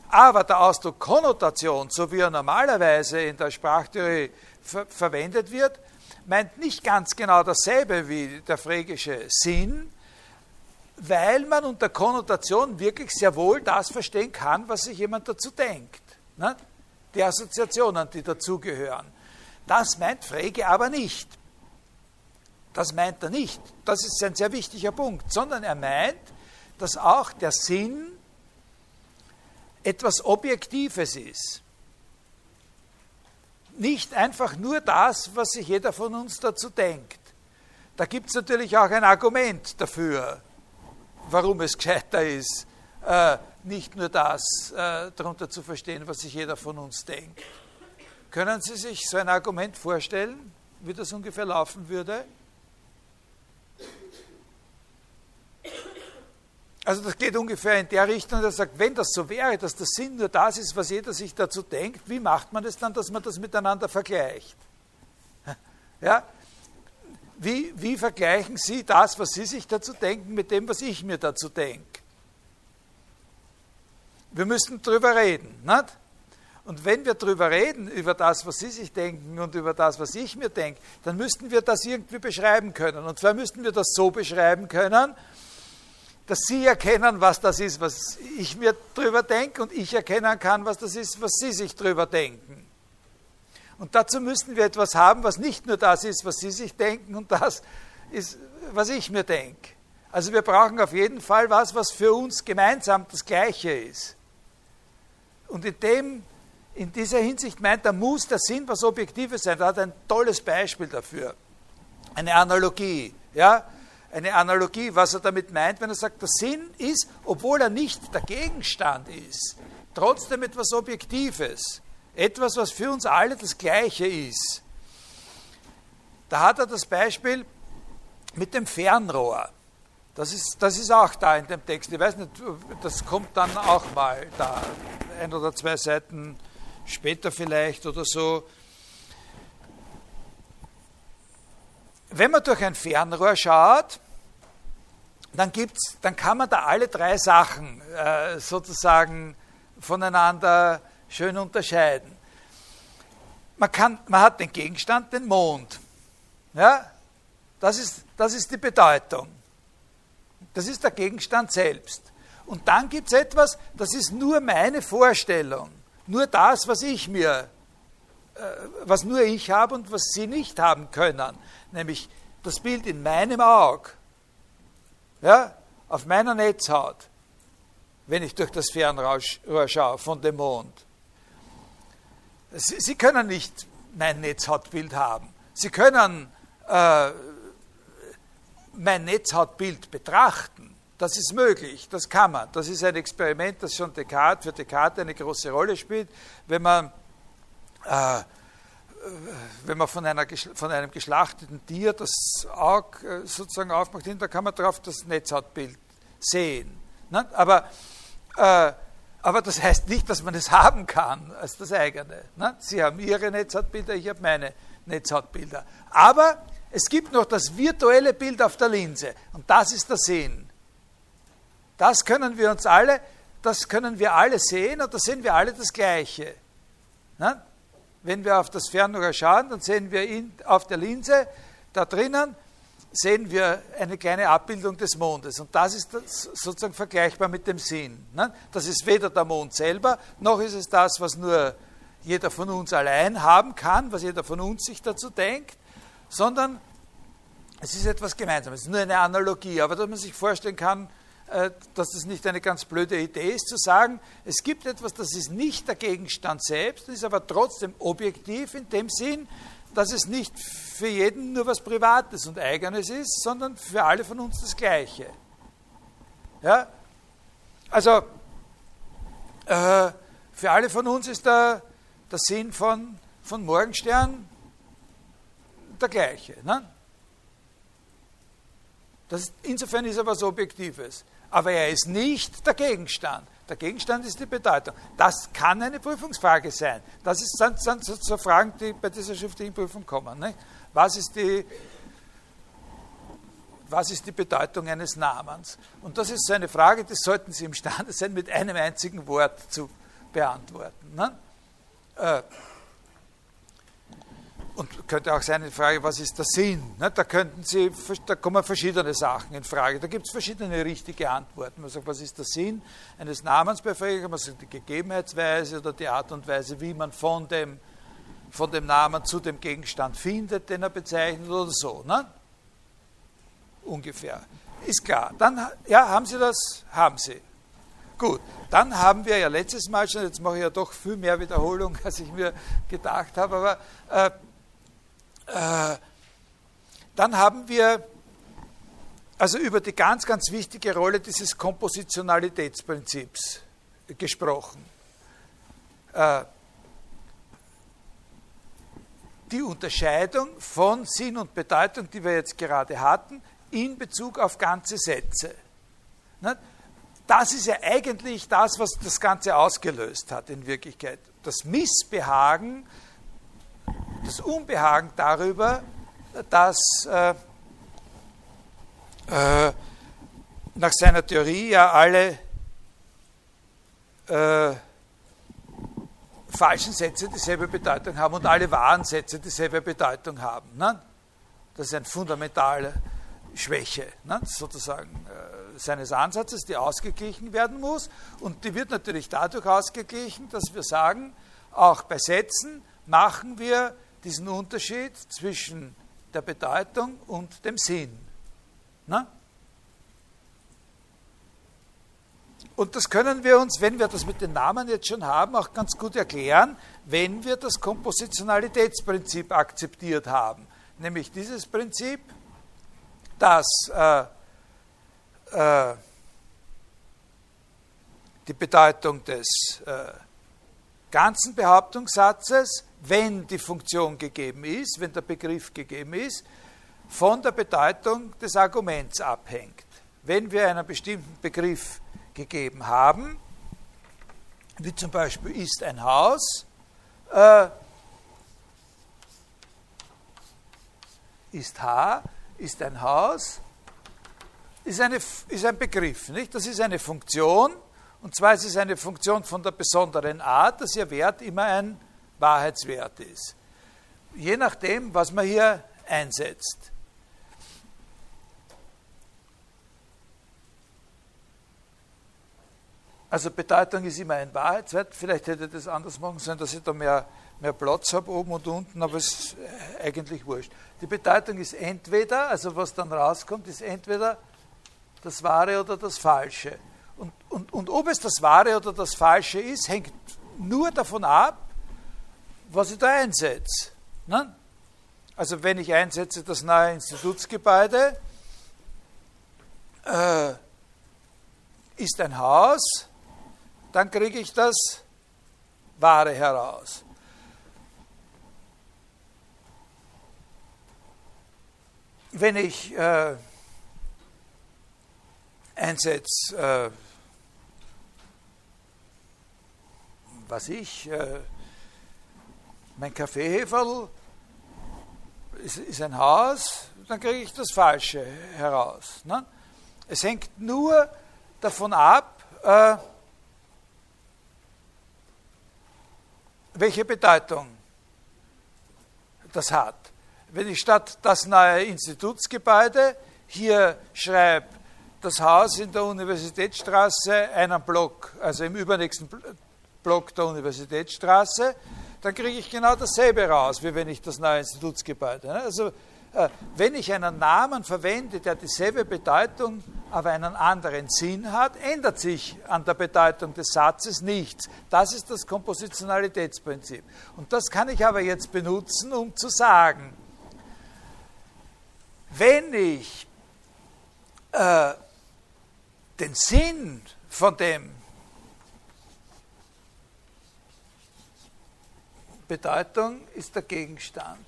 Aber der Ausdruck Konnotation, so wie er normalerweise in der Sprachtheorie ver verwendet wird, meint nicht ganz genau dasselbe wie der phrygische Sinn, weil man unter Konnotation wirklich sehr wohl das verstehen kann, was sich jemand dazu denkt. Ne? Die Assoziationen, die dazugehören. Das meint Frege aber nicht. Das meint er nicht. Das ist ein sehr wichtiger Punkt. Sondern er meint, dass auch der Sinn etwas Objektives ist. Nicht einfach nur das, was sich jeder von uns dazu denkt. Da gibt es natürlich auch ein Argument dafür, warum es gescheiter ist, äh, nicht nur das äh, darunter zu verstehen, was sich jeder von uns denkt. Können Sie sich so ein Argument vorstellen, wie das ungefähr laufen würde? Also das geht ungefähr in der Richtung, dass er sagt, wenn das so wäre, dass der Sinn nur das ist, was jeder sich dazu denkt, wie macht man es dann, dass man das miteinander vergleicht? Ja? Wie, wie vergleichen Sie das, was Sie sich dazu denken, mit dem, was ich mir dazu denke? Wir müssen drüber reden. Nicht? Und wenn wir drüber reden, über das, was Sie sich denken und über das, was ich mir denke, dann müssten wir das irgendwie beschreiben können. Und zwar müssten wir das so beschreiben können, dass Sie erkennen, was das ist, was ich mir drüber denke und ich erkennen kann, was das ist, was Sie sich drüber denken. Und dazu müssten wir etwas haben, was nicht nur das ist, was Sie sich denken und das ist, was ich mir denke. Also wir brauchen auf jeden Fall was, was für uns gemeinsam das Gleiche ist. Und in, dem, in dieser Hinsicht meint er, muss der Sinn was Objektives sein. Er hat ein tolles Beispiel dafür. Eine Analogie. Ja? Eine Analogie, was er damit meint, wenn er sagt, der Sinn ist, obwohl er nicht der Gegenstand ist, trotzdem etwas Objektives, etwas, was für uns alle das Gleiche ist. Da hat er das Beispiel mit dem Fernrohr. Das ist, das ist auch da in dem Text. Ich weiß nicht, das kommt dann auch mal da, ein oder zwei Seiten später vielleicht oder so. Wenn man durch ein Fernrohr schaut, dann, gibt's, dann kann man da alle drei Sachen äh, sozusagen voneinander schön unterscheiden. Man, kann, man hat den Gegenstand, den Mond. Ja? Das, ist, das ist die Bedeutung. Das ist der Gegenstand selbst. Und dann gibt es etwas, das ist nur meine Vorstellung. Nur das, was ich mir, äh, was nur ich habe und was Sie nicht haben können nämlich das Bild in meinem Auge, ja, auf meiner Netzhaut, wenn ich durch das Fernrohr schaue von dem Mond. Sie, Sie können nicht mein Netzhautbild haben. Sie können äh, mein Netzhautbild betrachten. Das ist möglich, das kann man. Das ist ein Experiment, das schon Descartes, für Descartes eine große Rolle spielt. Wenn man äh, wenn man von, einer, von einem geschlachteten Tier das Auge äh, sozusagen aufmacht, da kann man drauf das Netzhautbild sehen. Ne? Aber, äh, aber das heißt nicht, dass man es haben kann als das eigene. Ne? Sie haben Ihre Netzhautbilder, ich habe meine Netzhautbilder. Aber es gibt noch das virtuelle Bild auf der Linse und das ist der Sinn. Das können wir uns alle, das können wir alle sehen und da sehen wir alle das Gleiche. Ne? Wenn wir auf das Fernrohr schauen, dann sehen wir in, auf der Linse da drinnen sehen wir eine kleine Abbildung des Mondes. Und das ist sozusagen vergleichbar mit dem Sinn. Ne? Das ist weder der Mond selber, noch ist es das, was nur jeder von uns allein haben kann, was jeder von uns sich dazu denkt, sondern es ist etwas Gemeinsames. Es ist nur eine Analogie, aber dass man sich vorstellen kann, dass das nicht eine ganz blöde Idee ist, zu sagen, es gibt etwas, das ist nicht der Gegenstand selbst, ist aber trotzdem objektiv in dem Sinn, dass es nicht für jeden nur was Privates und Eigenes ist, sondern für alle von uns das Gleiche. Ja? Also, äh, für alle von uns ist der, der Sinn von, von Morgenstern der gleiche. Ne? Das, insofern ist er was Objektives aber er ist nicht der Gegenstand. Der Gegenstand ist die Bedeutung. Das kann eine Prüfungsfrage sein. Das sind, sind so, so, Fragen, die bei dieser schriftlichen Prüfung kommen. Nicht? Was, ist die, was ist die Bedeutung eines Namens? Und das ist so eine Frage, die sollten Sie imstande sein, mit einem einzigen Wort zu beantworten. Ne? Äh, und könnte auch sein, die Frage, was ist der Sinn? Ne, da, könnten Sie, da kommen verschiedene Sachen in Frage. Da gibt es verschiedene richtige Antworten. Man sagt, was ist der Sinn eines Namens? Man sagt, die Gegebenheitsweise oder die Art und Weise, wie man von dem von dem Namen zu dem Gegenstand findet, den er bezeichnet oder so. Ne? Ungefähr. Ist klar. Dann, ja, haben Sie das? Haben Sie. Gut, dann haben wir ja letztes Mal schon, jetzt mache ich ja doch viel mehr Wiederholung, als ich mir gedacht habe, aber äh, äh, dann haben wir also über die ganz, ganz wichtige Rolle dieses Kompositionalitätsprinzips gesprochen. Äh, die Unterscheidung von Sinn und Bedeutung, die wir jetzt gerade hatten, in Bezug auf ganze Sätze. Das ist ja eigentlich das, was das Ganze ausgelöst hat in Wirklichkeit. Das Missbehagen, das Unbehagen darüber, dass äh, äh, nach seiner Theorie ja alle äh, falschen Sätze dieselbe Bedeutung haben und alle wahren Sätze dieselbe Bedeutung haben. Ne? Das ist eine fundamentale Schwäche, ne? sozusagen äh, seines Ansatzes, die ausgeglichen werden muss. Und die wird natürlich dadurch ausgeglichen, dass wir sagen, auch bei Sätzen machen wir diesen Unterschied zwischen der Bedeutung und dem Sinn. Ne? Und das können wir uns, wenn wir das mit den Namen jetzt schon haben, auch ganz gut erklären, wenn wir das Kompositionalitätsprinzip akzeptiert haben. Nämlich dieses Prinzip, dass äh, äh, die Bedeutung des äh, ganzen Behauptungssatzes, wenn die Funktion gegeben ist, wenn der Begriff gegeben ist, von der Bedeutung des Arguments abhängt. Wenn wir einen bestimmten Begriff gegeben haben, wie zum Beispiel ist ein Haus, äh, ist H, ist ein Haus, ist, eine, ist ein Begriff, nicht? Das ist eine Funktion, und zwar ist es eine Funktion von der besonderen Art, dass ihr Wert immer ein Wahrheitswert ist. Je nachdem, was man hier einsetzt. Also Bedeutung ist immer ein Wahrheitswert. Vielleicht hätte ich das anders machen sollen, dass ich da mehr, mehr Platz habe oben und unten, aber es ist eigentlich wurscht. Die Bedeutung ist entweder, also was dann rauskommt, ist entweder das Wahre oder das Falsche. Und, und, und ob es das Wahre oder das Falsche ist, hängt nur davon ab, was ich da einsetze. Ne? Also wenn ich einsetze das neue Institutsgebäude, äh, ist ein Haus, dann kriege ich das Wahre heraus. Wenn ich äh, einsetze, äh, was ich, äh, mein Kaffeeheferl ist, ein Haus, dann kriege ich das Falsche heraus. Ne? Es hängt nur davon ab, äh, welche Bedeutung das hat. Wenn ich statt das neue Institutsgebäude hier schreibe, das Haus in der Universitätsstraße, einen Block, also im übernächsten Block der Universitätsstraße, dann kriege ich genau dasselbe raus, wie wenn ich das neue Institutsgebäude. Also äh, wenn ich einen Namen verwende, der dieselbe Bedeutung, aber einen anderen Sinn hat, ändert sich an der Bedeutung des Satzes nichts. Das ist das Kompositionalitätsprinzip. Und das kann ich aber jetzt benutzen, um zu sagen, wenn ich äh, den Sinn von dem Bedeutung ist der Gegenstand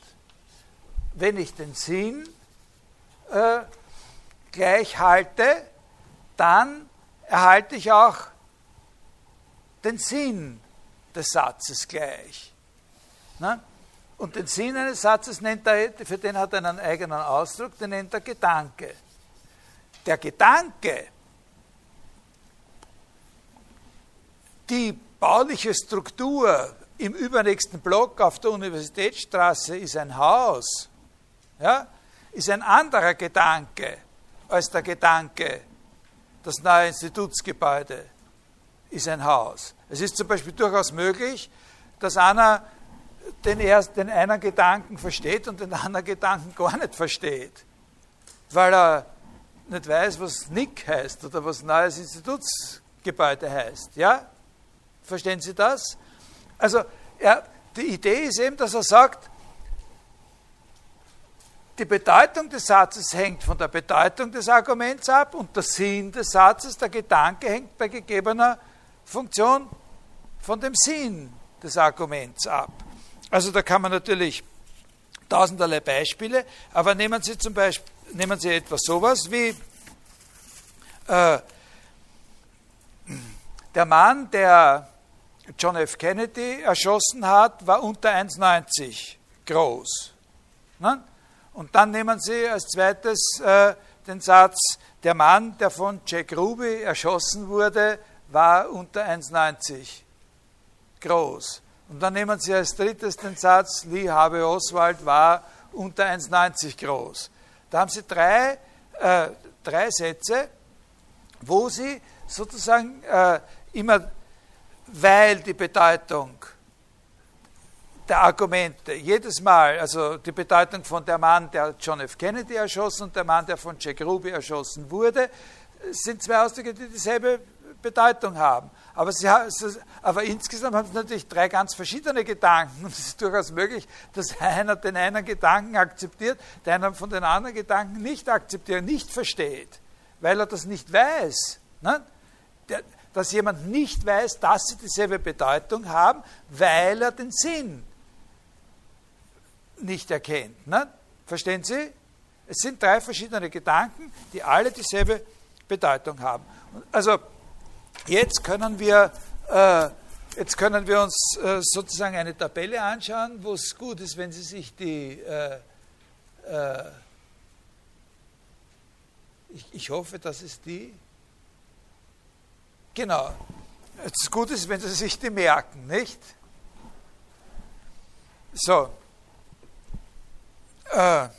wenn ich den Sinn äh, gleich halte, dann erhalte ich auch den Sinn des Satzes gleich. Ne? Und den Sinn eines Satzes nennt er, für den hat er einen eigenen Ausdruck, den nennt er Gedanke. Der Gedanke, die bauliche Struktur im übernächsten Block auf der Universitätsstraße ist ein Haus, ja, ist ein anderer Gedanke als der Gedanke, das neue Institutsgebäude ist ein Haus. Es ist zum Beispiel durchaus möglich, dass einer den, erst, den einen Gedanken versteht und den anderen Gedanken gar nicht versteht, weil er nicht weiß, was NIC heißt oder was Neues Institutsgebäude heißt. Ja? Verstehen Sie das? Also er, die Idee ist eben, dass er sagt, die Bedeutung des Satzes hängt von der Bedeutung des Arguments ab und der Sinn des Satzes, der Gedanke hängt bei gegebener Funktion von dem Sinn des Arguments ab. Also da kann man natürlich tausenderlei Beispiele, aber nehmen Sie zum Beispiel nehmen Sie etwas sowas wie äh, der Mann, der John F. Kennedy erschossen hat, war unter 1,90 groß. Ne? Und dann nehmen Sie als zweites äh, den Satz, der Mann, der von Jack Ruby erschossen wurde, war unter 1,90 groß. Und dann nehmen Sie als drittes den Satz, Lee Harvey Oswald war unter 1,90 groß. Da haben Sie drei, äh, drei Sätze, wo Sie sozusagen äh, immer, weil die Bedeutung der Argumente jedes Mal, also die Bedeutung von der Mann, der John F. Kennedy erschossen und der Mann, der von Jack Ruby erschossen wurde, sind zwei Ausdrücke, die dieselbe Bedeutung haben. Aber, sie, aber insgesamt haben sie natürlich drei ganz verschiedene Gedanken. Und es ist durchaus möglich, dass einer den einen Gedanken akzeptiert, der einen von den anderen Gedanken nicht akzeptiert, nicht versteht, weil er das nicht weiß. Ne? Der, dass jemand nicht weiß, dass sie dieselbe Bedeutung haben, weil er den Sinn nicht erkennt. Ne? Verstehen Sie? Es sind drei verschiedene Gedanken, die alle dieselbe Bedeutung haben. Also Jetzt können wir, äh, jetzt können wir uns äh, sozusagen eine Tabelle anschauen, wo es gut ist, wenn Sie sich die, äh, äh ich, ich hoffe, das ist die, genau, es gut ist, wenn Sie sich die merken, nicht? So. Äh,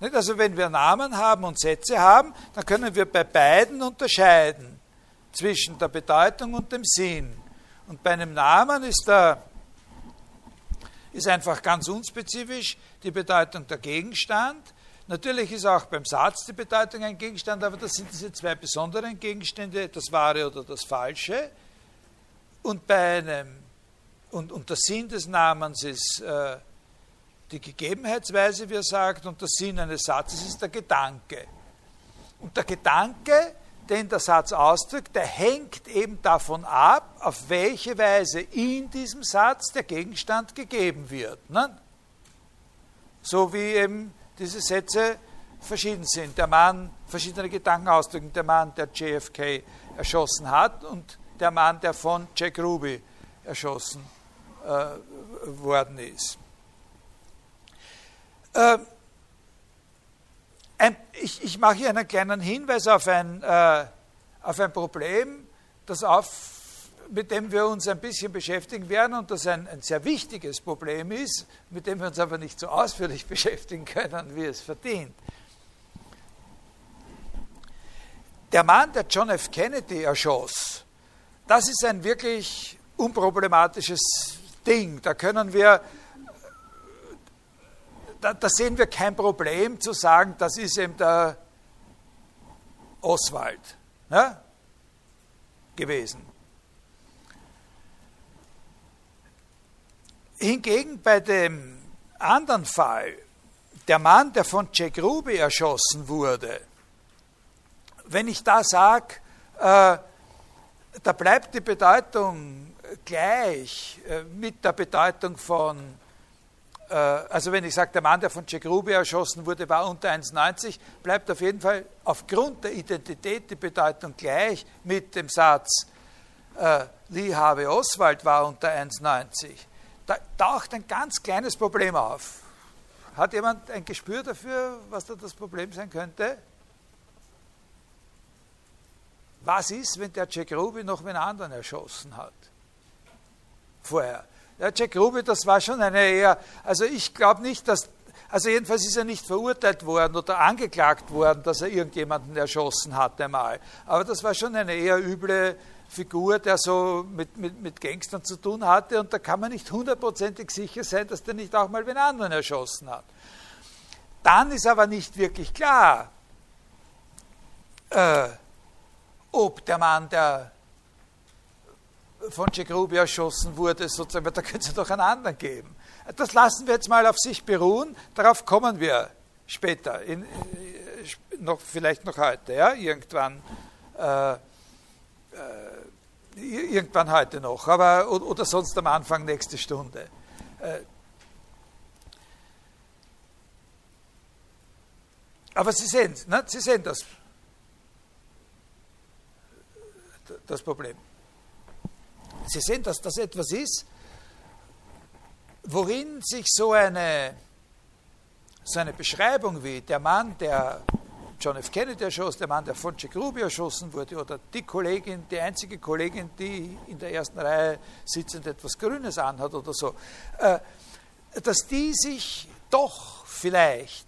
also wenn wir Namen haben und Sätze haben, dann können wir bei beiden unterscheiden zwischen der Bedeutung und dem Sinn. Und bei einem Namen ist, der, ist einfach ganz unspezifisch die Bedeutung der Gegenstand. Natürlich ist auch beim Satz die Bedeutung ein Gegenstand, aber das sind diese zwei besonderen Gegenstände, das Wahre oder das Falsche. Und, bei einem, und, und der Sinn des Namens ist äh, die Gegebenheitsweise, wie er sagt, und der Sinn eines Satzes ist der Gedanke. Und der Gedanke den der Satz ausdrückt, der hängt eben davon ab, auf welche Weise in diesem Satz der Gegenstand gegeben wird. Ne? So wie eben diese Sätze verschieden sind. Der Mann, verschiedene Gedanken ausdrücken, der Mann, der JFK erschossen hat und der Mann, der von Jack Ruby erschossen äh, worden ist. Äh, ein, ich, ich, mache hier einen kleinen Hinweis auf ein, äh, auf ein Problem, das auf, mit dem wir uns ein bisschen beschäftigen werden und das ein, ein sehr wichtiges Problem ist, mit dem wir uns aber nicht so ausführlich beschäftigen können, wie es verdient. Der Mann, der John F. Kennedy erschoss, das ist ein wirklich unproblematisches Ding. Da können wir da, da, sehen wir kein Problem zu sagen, das ist eben der Oswald ja, gewesen. Hingegen bei dem anderen Fall, der Mann, der von Jack Ruby erschossen wurde, wenn ich da sage, äh, da bleibt die Bedeutung gleich äh, mit der Bedeutung von äh, also wenn ich sage, der Mann, der von Jack Ruby erschossen wurde, war unter 1,90, bleibt auf jeden Fall aufgrund der Identität die Bedeutung gleich mit dem Satz, äh, Lee Harvey Oswald war unter 1,90. Da taucht ein ganz kleines Problem auf. Hat jemand ein Gespür dafür, was da das Problem sein könnte? Was ist, wenn der Jack Ruby noch einen anderen erschossen hat? Vorher. Ja, Jack Ruby, das war schon eine eher, also ich glaube nicht, dass, also jedenfalls ist er nicht verurteilt worden oder angeklagt worden, dass er irgendjemanden erschossen hat einmal. Aber das war schon eine eher üble Figur, der so mit, mit, mit Gangstern zu tun hatte und da kann man nicht hundertprozentig sicher sein, dass der nicht auch mal wen anderen erschossen hat. Dann ist aber nicht wirklich klar, äh, ob der Mann, der von Cegrubi erschossen wurde, sozusagen, da könnte es doch einen anderen geben. Das lassen wir jetzt mal auf sich beruhen, darauf kommen wir später, in, noch, vielleicht noch heute, ja, irgendwann, äh, äh, irgendwann heute noch, aber, oder sonst am Anfang nächste Stunde. Äh, aber Sie sehen, ne, Sie sehen das, das Problem. Sie sehen, dass das etwas ist, worin sich so eine, so eine Beschreibung wie der Mann, der John F. Kennedy erschoss, der Mann, der von Jack Ruby erschossen wurde, oder die Kollegin, die einzige Kollegin, die in der ersten Reihe sitzend etwas Grünes anhat oder so, äh, dass die sich doch vielleicht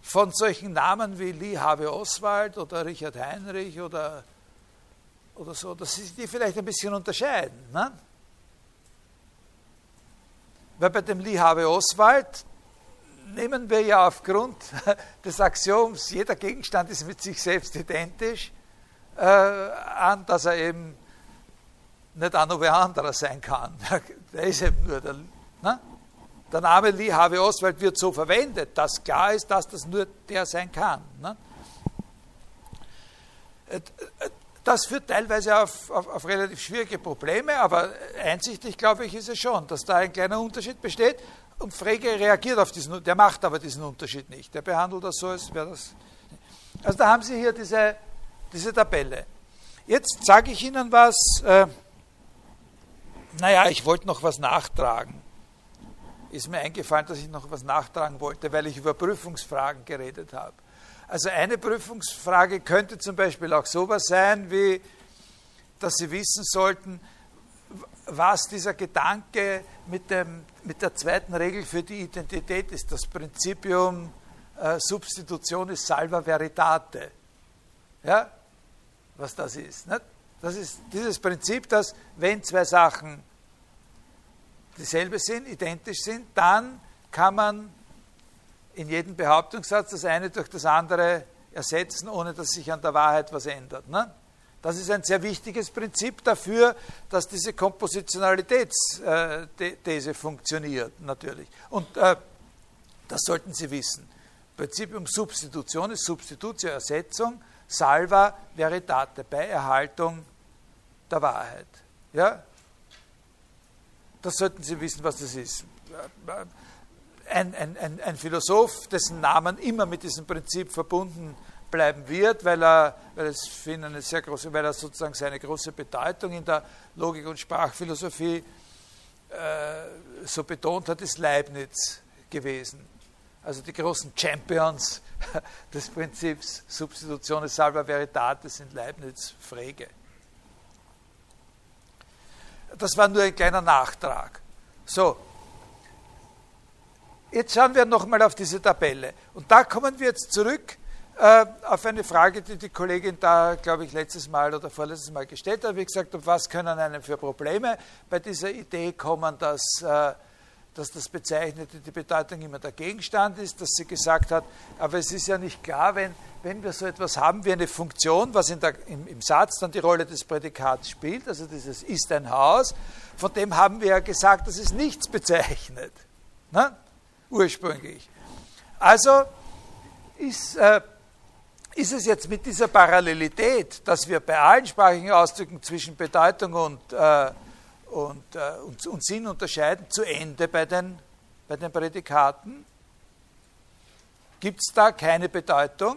von solchen Namen wie Lee Harvey Oswald oder Richard Heinrich oder, oder so, dass sie die vielleicht ein bisschen unterscheiden. Ne? Weil bei dem Lee Harvey Oswald, nehmen wir ja aufgrund des Axioms, jeder Gegenstand ist mit sich selbst identisch, äh, an, dass er eben nicht noch wer anderer sein kann. Der ist eben nur der. Ne? Der Name Lee Harvey Oswald wird so verwendet, dass klar ist, dass das nur der sein kann. Ne? Das führt teilweise auf, auf, auf, relativ schwierige Probleme, aber einsichtig, glaube ich, ist es schon, dass da ein kleiner Unterschied besteht. Und Frege reagiert auf diesen, der macht aber diesen Unterschied nicht. Der behandelt das so, als wäre das. Also da haben Sie hier diese, diese Tabelle. Jetzt sage ich Ihnen was, äh, naja, ich wollte noch was nachtragen. Ist mir eingefallen, dass ich noch was nachtragen wollte, weil ich über Prüfungsfragen geredet habe. Also eine Prüfungsfrage könnte zum Beispiel auch sowas sein, wie, dass Sie wissen sollten, was dieser Gedanke mit, dem, mit der zweiten Regel für die Identität ist, das Prinzipium äh, Substitutionis salva veritate. Ja, was das ist. Nicht? Das ist dieses Prinzip, dass wenn zwei Sachen dieselbe sind, identisch sind, dann kann man in jedem Behauptungssatz das eine durch das andere ersetzen, ohne dass sich an der Wahrheit was ändert. Ne? Das ist ein sehr wichtiges Prinzip dafür, dass diese Kompositionalitätsthese funktioniert, natürlich. Und äh, das sollten Sie wissen. Prinzipium Substitution ist Substitutio, Ersetzung, Salva Veritate, bei Erhaltung der Wahrheit. Ja? Das sollten Sie wissen, was das ist. Ein, ein, ein, ein Philosoph, dessen Namen immer mit diesem Prinzip verbunden bleiben wird, weil er, weil es für ihn eine sehr große, weil er sozusagen seine große Bedeutung in der Logik und Sprachphilosophie äh, so betont hat, ist Leibniz gewesen. Also die großen Champions des Prinzips Substitution salva veritate sind Leibniz, Frege. Das war nur ein kleiner Nachtrag. So, jetzt schauen wir nochmal auf diese Tabelle. Und da kommen wir jetzt zurück äh, auf eine Frage, die die Kollegin da, glaube ich, letztes Mal oder vorletztes Mal gestellt hat, wie gesagt, was können einem für Probleme bei dieser Idee kommen, dass, äh, dass das Bezeichnete die Bedeutung immer der Gegenstand ist, dass sie gesagt hat, aber es ist ja nicht klar, wenn, wenn wir so etwas haben wie eine Funktion, was in der, im, im Satz dann die Rolle des Prädikats spielt, also dieses ist ein Haus, von dem haben wir ja gesagt, dass es nichts bezeichnet, ne? Ursprünglich. Also ist äh, ist es jetzt mit dieser Parallelität, dass wir bei allen sprachigen Ausdrücken zwischen Bedeutung und, äh, und, äh, und, und, Sinn unterscheiden, zu Ende bei den, bei den Prädikaten? Gibt es da keine Bedeutung?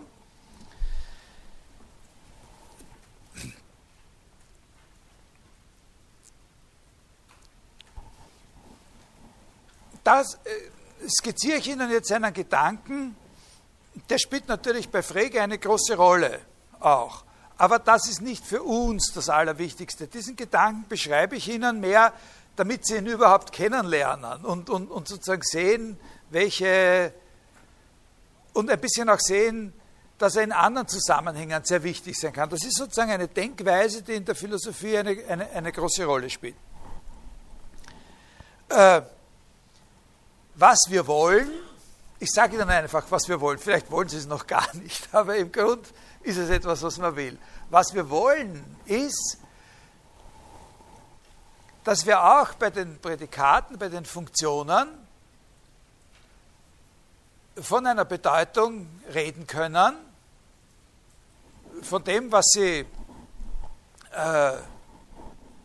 Das äh, skizziere ich Ihnen jetzt einen Gedanken, der spielt natürlich bei Frege eine große Rolle auch. Aber das ist nicht für uns das Allerwichtigste. Diesen Gedanken beschreibe ich Ihnen mehr, damit Sie ihn überhaupt kennenlernen und, und, und sozusagen sehen, welche und ein bisschen auch sehen, dass er in anderen Zusammenhängen sehr wichtig sein kann. Das ist sozusagen eine Denkweise, die in der Philosophie eine, eine, eine große Rolle spielt. Äh, was wir wollen, ich sage Ihnen einfach, was wir wollen. Vielleicht wollen Sie es noch gar nicht, aber im Grund ist es etwas, was man will. Was wir wollen, ist, dass wir auch bei den Prädikaten, bei den Funktionen von einer Bedeutung reden können, von dem, was sie äh,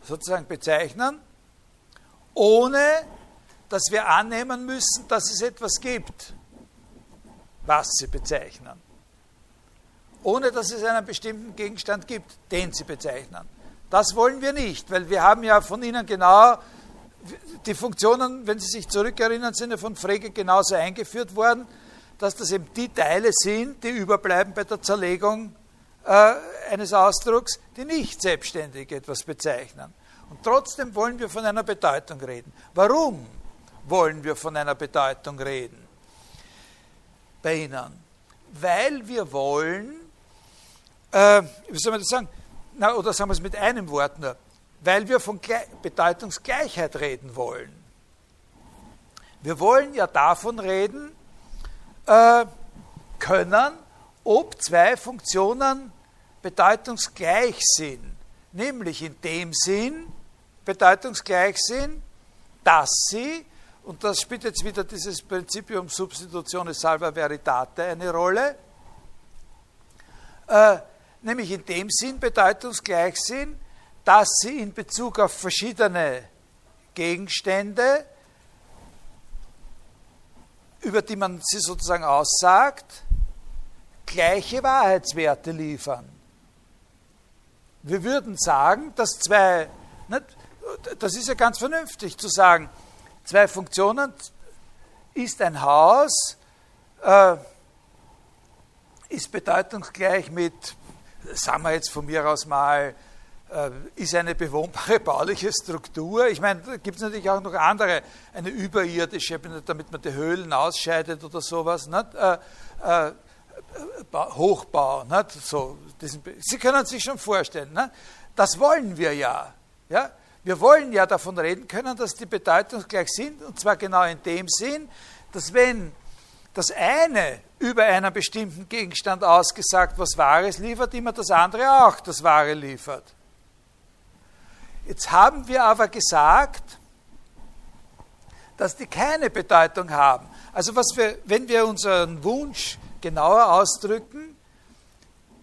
sozusagen bezeichnen, ohne dass wir annehmen müssen, dass es etwas gibt, was sie bezeichnen. Ohne dass es einen bestimmten Gegenstand gibt, den sie bezeichnen. Das wollen wir nicht, weil wir haben ja von Ihnen genau die Funktionen, wenn Sie sich zurückerinnern, sind ja von Frege genauso eingeführt worden, dass das eben die Teile sind, die überbleiben bei der Zerlegung äh, eines Ausdrucks, die nicht selbstständig etwas bezeichnen. Und trotzdem wollen wir von einer Bedeutung reden. Warum wollen wir von einer Bedeutung reden? Bei Ihnen. Weil wir wollen, äh, wie soll man das sagen, Na, oder sagen wir es mit einem Wort nur, weil wir von Gle Bedeutungsgleichheit reden wollen. Wir wollen ja davon reden äh, können, ob zwei Funktionen bedeutungsgleich sind. Nämlich in dem Sinn bedeutungsgleich sind, dass sie, und das spielt jetzt wieder dieses Prinzipium Substitutione salva veritate eine Rolle, äh, nämlich in dem Sinn bedeutungsgleich sind, dass sie in Bezug auf verschiedene Gegenstände, über die man sie sozusagen aussagt, gleiche Wahrheitswerte liefern. Wir würden sagen, dass zwei, nicht, das ist ja ganz vernünftig zu sagen, zwei Funktionen ist ein Haus, äh, ist bedeutungsgleich mit, sagen wir jetzt von mir aus mal, äh, ist eine bewohnbare bauliche Struktur. Ich meine, da gibt es natürlich auch noch andere, eine überirdische, damit man die Höhlen ausscheidet oder sowas. Nicht? Äh, äh, Hochbau. Nicht? So, Sie können sich schon vorstellen, nicht? das wollen wir ja. ja. Wir wollen ja davon reden können, dass die bedeutungsgleich sind, und zwar genau in dem Sinn, dass wenn das eine über einen bestimmten Gegenstand ausgesagt was Wahres liefert, immer das andere auch das Wahre liefert. Jetzt haben wir aber gesagt, dass die keine Bedeutung haben. Also was wir, wenn wir unseren Wunsch genauer ausdrücken,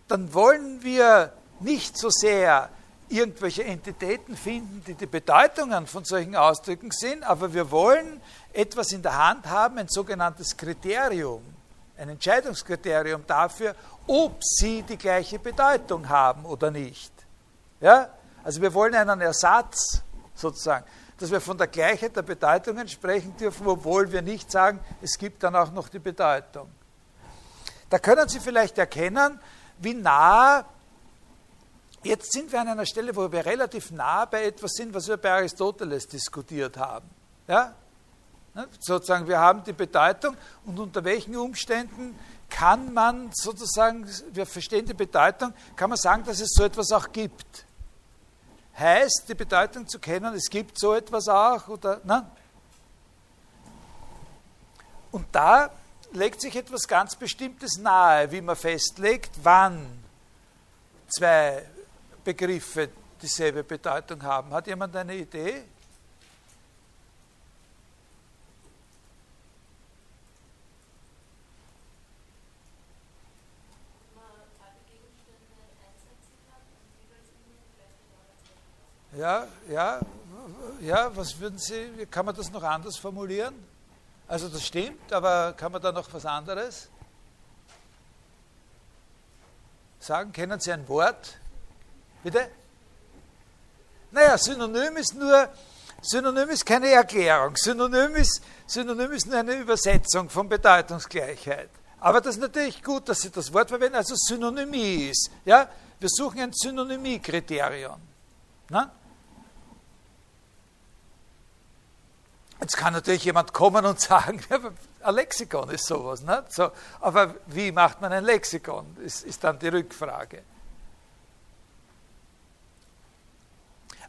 dann wollen wir nicht so sehr irgendwelche Entitäten finden, die die Bedeutungen von solchen Ausdrücken sind, aber wir wollen etwas in der Hand haben, ein sogenanntes Kriterium, ein Entscheidungskriterium dafür, ob sie die gleiche Bedeutung haben oder nicht. Ja? Also wir wollen einen Ersatz sozusagen, dass wir von der Gleichheit der Bedeutungen sprechen dürfen, obwohl wir nicht sagen, es gibt dann auch noch die Bedeutung. Da können Sie vielleicht erkennen, wie nah, jetzt sind wir an einer Stelle, wo wir relativ nah bei etwas sind, was wir bei Aristoteles diskutiert haben. Ja? Ne? Sozusagen, wir haben die Bedeutung und unter welchen Umständen kann man sozusagen, wir verstehen die Bedeutung, kann man sagen, dass es so etwas auch gibt. Heißt, die Bedeutung zu kennen, es gibt so etwas auch, oder, ne? Und da legt sich etwas ganz Bestimmtes nahe, wie man festlegt, wann zwei Begriffe dieselbe Bedeutung haben. Hat jemand eine Idee? Ja, ja, ja, was würden Sie, kann man das noch anders formulieren? Also das stimmt, aber kann man da noch was anderes sagen? Kennen Sie ein Wort? Bitte? Naja, Synonym ist nur, Synonym ist keine Erklärung. Synonym ist, Synonym ist nur eine Übersetzung von Bedeutungsgleichheit. Aber das ist natürlich gut, dass Sie das Wort verwenden, also Synonymie ist. Ja? Wir suchen ein Synonymiekriterium. Na? Jetzt kann natürlich jemand kommen und sagen, Ein Lexikon ist sowas. Nicht? So, aber wie macht man ein Lexikon, ist, ist dann die Rückfrage.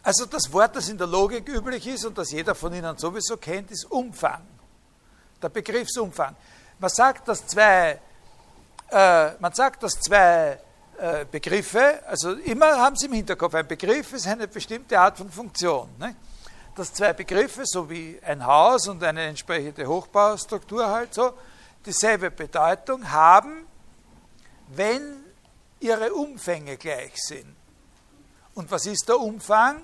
Also das Wort, das in der Logik üblich ist und das jeder von Ihnen sowieso kennt, ist Umfang. Der Begriffsumfang. Man sagt, dass zwei, äh, man sagt, dass zwei äh, Begriffe, also immer haben Sie im Hinterkopf, ein Begriff ist eine bestimmte Art von Funktion. Ne? Dass zwei Begriffe, so wie ein Haus und eine entsprechende Hochbaustruktur halt so, dieselbe Bedeutung haben, wenn ihre Umfänge gleich sind. Und was ist der Umfang?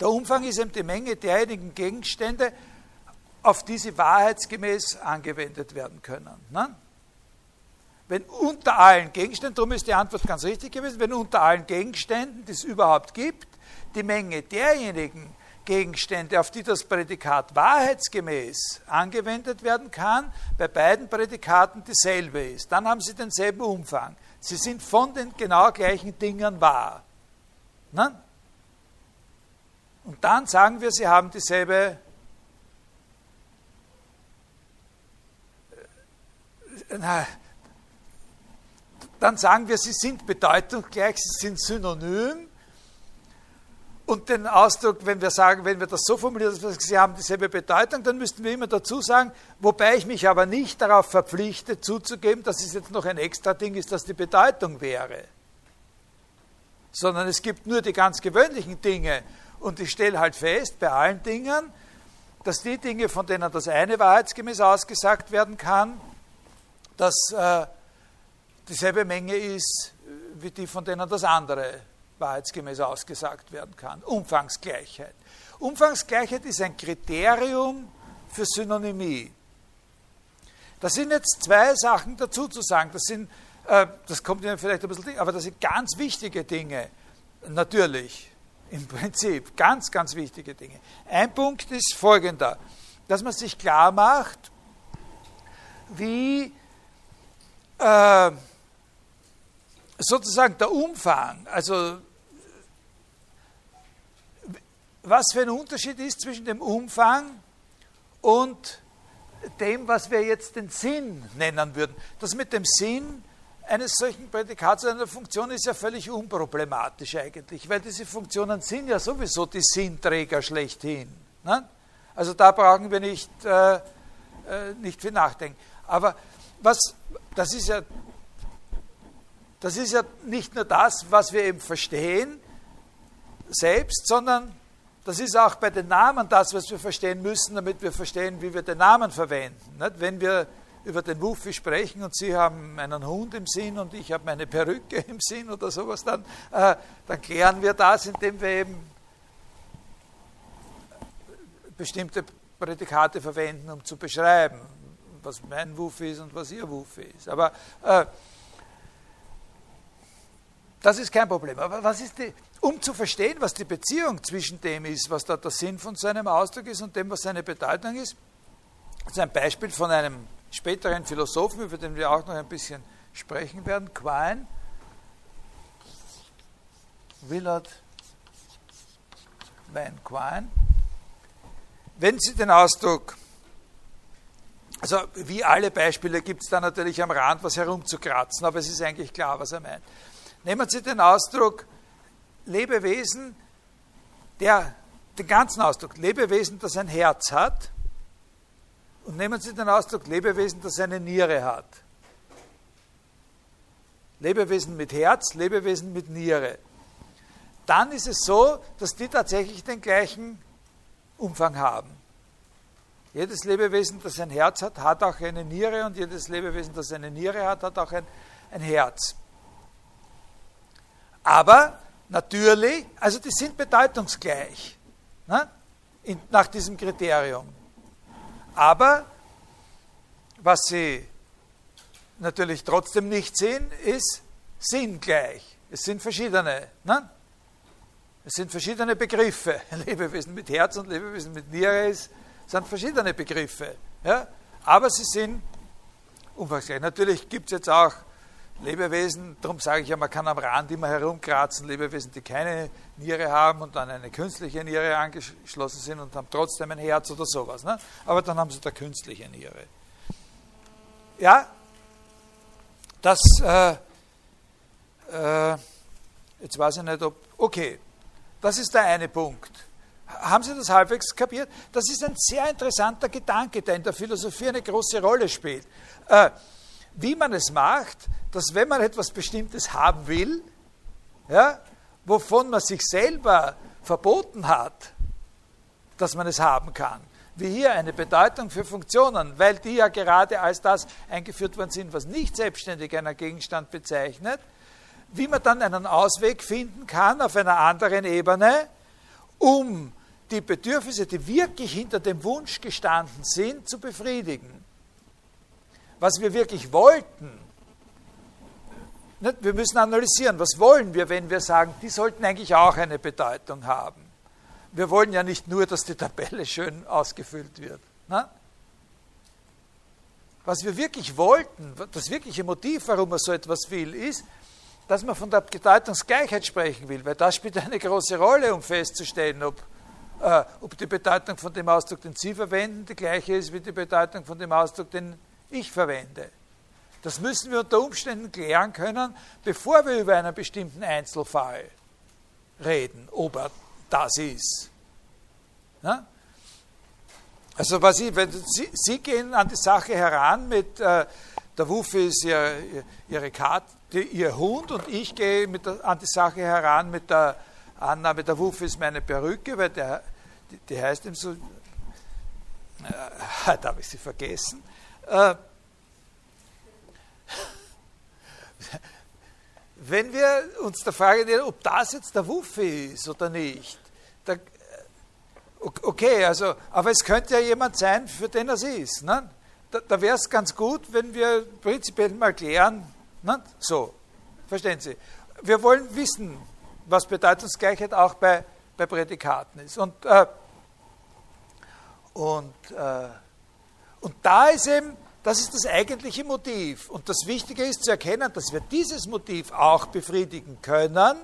Der Umfang ist eben die Menge derjenigen Gegenstände, auf die sie wahrheitsgemäß angewendet werden können. Ne? Wenn unter allen Gegenständen, darum ist die Antwort ganz richtig gewesen, wenn unter allen Gegenständen, die es überhaupt gibt, die Menge derjenigen Gegenstände, auf die das Prädikat wahrheitsgemäß angewendet werden kann, bei beiden Prädikaten dieselbe ist, dann haben sie denselben Umfang. Sie sind von den genau gleichen Dingen wahr. Ne? Und dann sagen wir, sie haben dieselbe äh, dann sagen wir, sie sind bedeutungsgleich, sie sind synonym. Und den Ausdruck, wenn wir sagen, wenn wir das so formulieren, dass sie haben dieselbe Bedeutung, dann müssten wir immer dazu sagen, wobei ich mich aber nicht darauf verpflichte, zuzugeben, dass es jetzt noch ein extra Ding ist, das die Bedeutung wäre. Sondern es gibt nur die ganz gewöhnlichen Dinge. Und ich stelle halt fest, bei allen Dingen, dass die Dinge, von denen das eine wahrheitsgemäß ausgesagt werden kann, dass äh, dieselbe Menge ist wie die, von denen das andere wahrheitsgemäß ausgesagt werden kann. Umfangsgleichheit. Umfangsgleichheit ist ein Kriterium für Synonymie. Da sind jetzt zwei Sachen dazu zu sagen. Das, sind, äh, das kommt Ihnen vielleicht ein bisschen, aber das sind ganz wichtige Dinge. Natürlich, im Prinzip, ganz, ganz wichtige Dinge. Ein Punkt ist folgender, dass man sich klar macht, wie äh, sozusagen der Umfang, also was für ein Unterschied ist zwischen dem Umfang und dem, was wir jetzt den Sinn nennen würden. Das mit dem Sinn eines solchen Prädikats oder einer Funktion ist ja völlig unproblematisch eigentlich, weil diese Funktionen sind ja sowieso die Sinnträger schlechthin. Ne? Also da brauchen wir nicht, äh, äh, nicht viel nachdenken. Aber was, das ist ja das ist ja nicht nur das, was wir eben verstehen selbst, sondern das ist auch bei den Namen das, was wir verstehen müssen, damit wir verstehen, wie wir den Namen verwenden. Wenn wir über den Wuffi sprechen und Sie haben einen Hund im Sinn und ich habe meine Perücke im Sinn oder sowas, dann, äh, dann klären wir das, indem wir eben bestimmte Prädikate verwenden, um zu beschreiben, was mein Wuffi ist und was Ihr Wuffi ist. Aber äh, das ist kein Problem. Aber was ist die, um zu verstehen, was die Beziehung zwischen dem ist, was da der Sinn von seinem Ausdruck ist und dem, was seine Bedeutung ist, das ist ein Beispiel von einem späteren Philosophen, über den wir auch noch ein bisschen sprechen werden, Quine, Willard Van Quine. Wenn Sie den Ausdruck, also wie alle Beispiele gibt es da natürlich am Rand was herumzukratzen, aber es ist eigentlich klar, was er meint. Nehmen Sie den Ausdruck Lebewesen, der, den ganzen Ausdruck Lebewesen, das ein Herz hat, und nehmen Sie den Ausdruck Lebewesen, das eine Niere hat. Lebewesen mit Herz, Lebewesen mit Niere. Dann ist es so, dass die tatsächlich den gleichen Umfang haben. Jedes Lebewesen, das ein Herz hat, hat auch eine Niere und jedes Lebewesen, das eine Niere hat, hat auch ein, ein Herz. Aber natürlich, also die sind bedeutungsgleich ne, in, nach diesem Kriterium. Aber was sie natürlich trotzdem nicht sind, ist sinngleich. Es sind verschiedene. Ne? Es sind verschiedene Begriffe. Lebewesen mit Herz und Lebewesen mit Niere ist, sind verschiedene Begriffe. Ja? Aber sie sind umfangreich. Natürlich gibt es jetzt auch Lebewesen, darum sage ich ja, man kann am Rand immer herumkratzen, Lebewesen, die keine Niere haben und dann eine künstliche Niere angeschlossen sind und haben trotzdem ein Herz oder sowas. Ne? Aber dann haben sie da künstliche Niere. Ja, das, äh, äh, jetzt weiß ich nicht, ob, okay, das ist der eine Punkt. Haben Sie das halbwegs kapiert? Das ist ein sehr interessanter Gedanke, der in der Philosophie eine große Rolle spielt. Äh, wie man es macht, dass wenn man etwas Bestimmtes haben will, ja, wovon man sich selber verboten hat, dass man es haben kann, wie hier eine Bedeutung für Funktionen, weil die ja gerade als das eingeführt worden sind, was nicht selbstständig einer Gegenstand bezeichnet, wie man dann einen Ausweg finden kann auf einer anderen Ebene, um die Bedürfnisse, die wirklich hinter dem Wunsch gestanden sind, zu befriedigen. Was wir wirklich wollten, wir müssen analysieren, was wollen wir, wenn wir sagen, die sollten eigentlich auch eine Bedeutung haben. Wir wollen ja nicht nur, dass die Tabelle schön ausgefüllt wird. Ne? Was wir wirklich wollten, das wirkliche Motiv, warum man so etwas will, ist, dass man von der Bedeutungsgleichheit sprechen will, weil das spielt eine große Rolle, um festzustellen, ob, äh, ob die Bedeutung von dem Ausdruck, den Sie verwenden, die gleiche ist wie die Bedeutung von dem Ausdruck, den ich verwende. Das müssen wir unter Umständen klären können, bevor wir über einen bestimmten Einzelfall reden, ob er das ist. Ja? Also was ich, wenn Sie, Sie, gehen an die Sache heran mit äh, der Wuffe ist ihr, ihre Karte, ihr Hund und ich gehe der, an die Sache heran mit der Annahme, der Wuffe ist meine Perücke, weil der, die, die heißt ihm so, äh, da habe ich sie vergessen. Äh, wenn wir uns der Frage stellen, ob das jetzt der Wuffe ist oder nicht, da, äh, okay, also, aber es könnte ja jemand sein, für den es ist. Ne? Da, da wäre es ganz gut, wenn wir prinzipiell mal klären, ne? so, verstehen Sie. Wir wollen wissen, was Bedeutungsgleichheit auch bei, bei Prädikaten ist. Und, äh, und, äh, und da ist eben das ist das eigentliche Motiv. Und das Wichtige ist zu erkennen, dass wir dieses Motiv auch befriedigen können,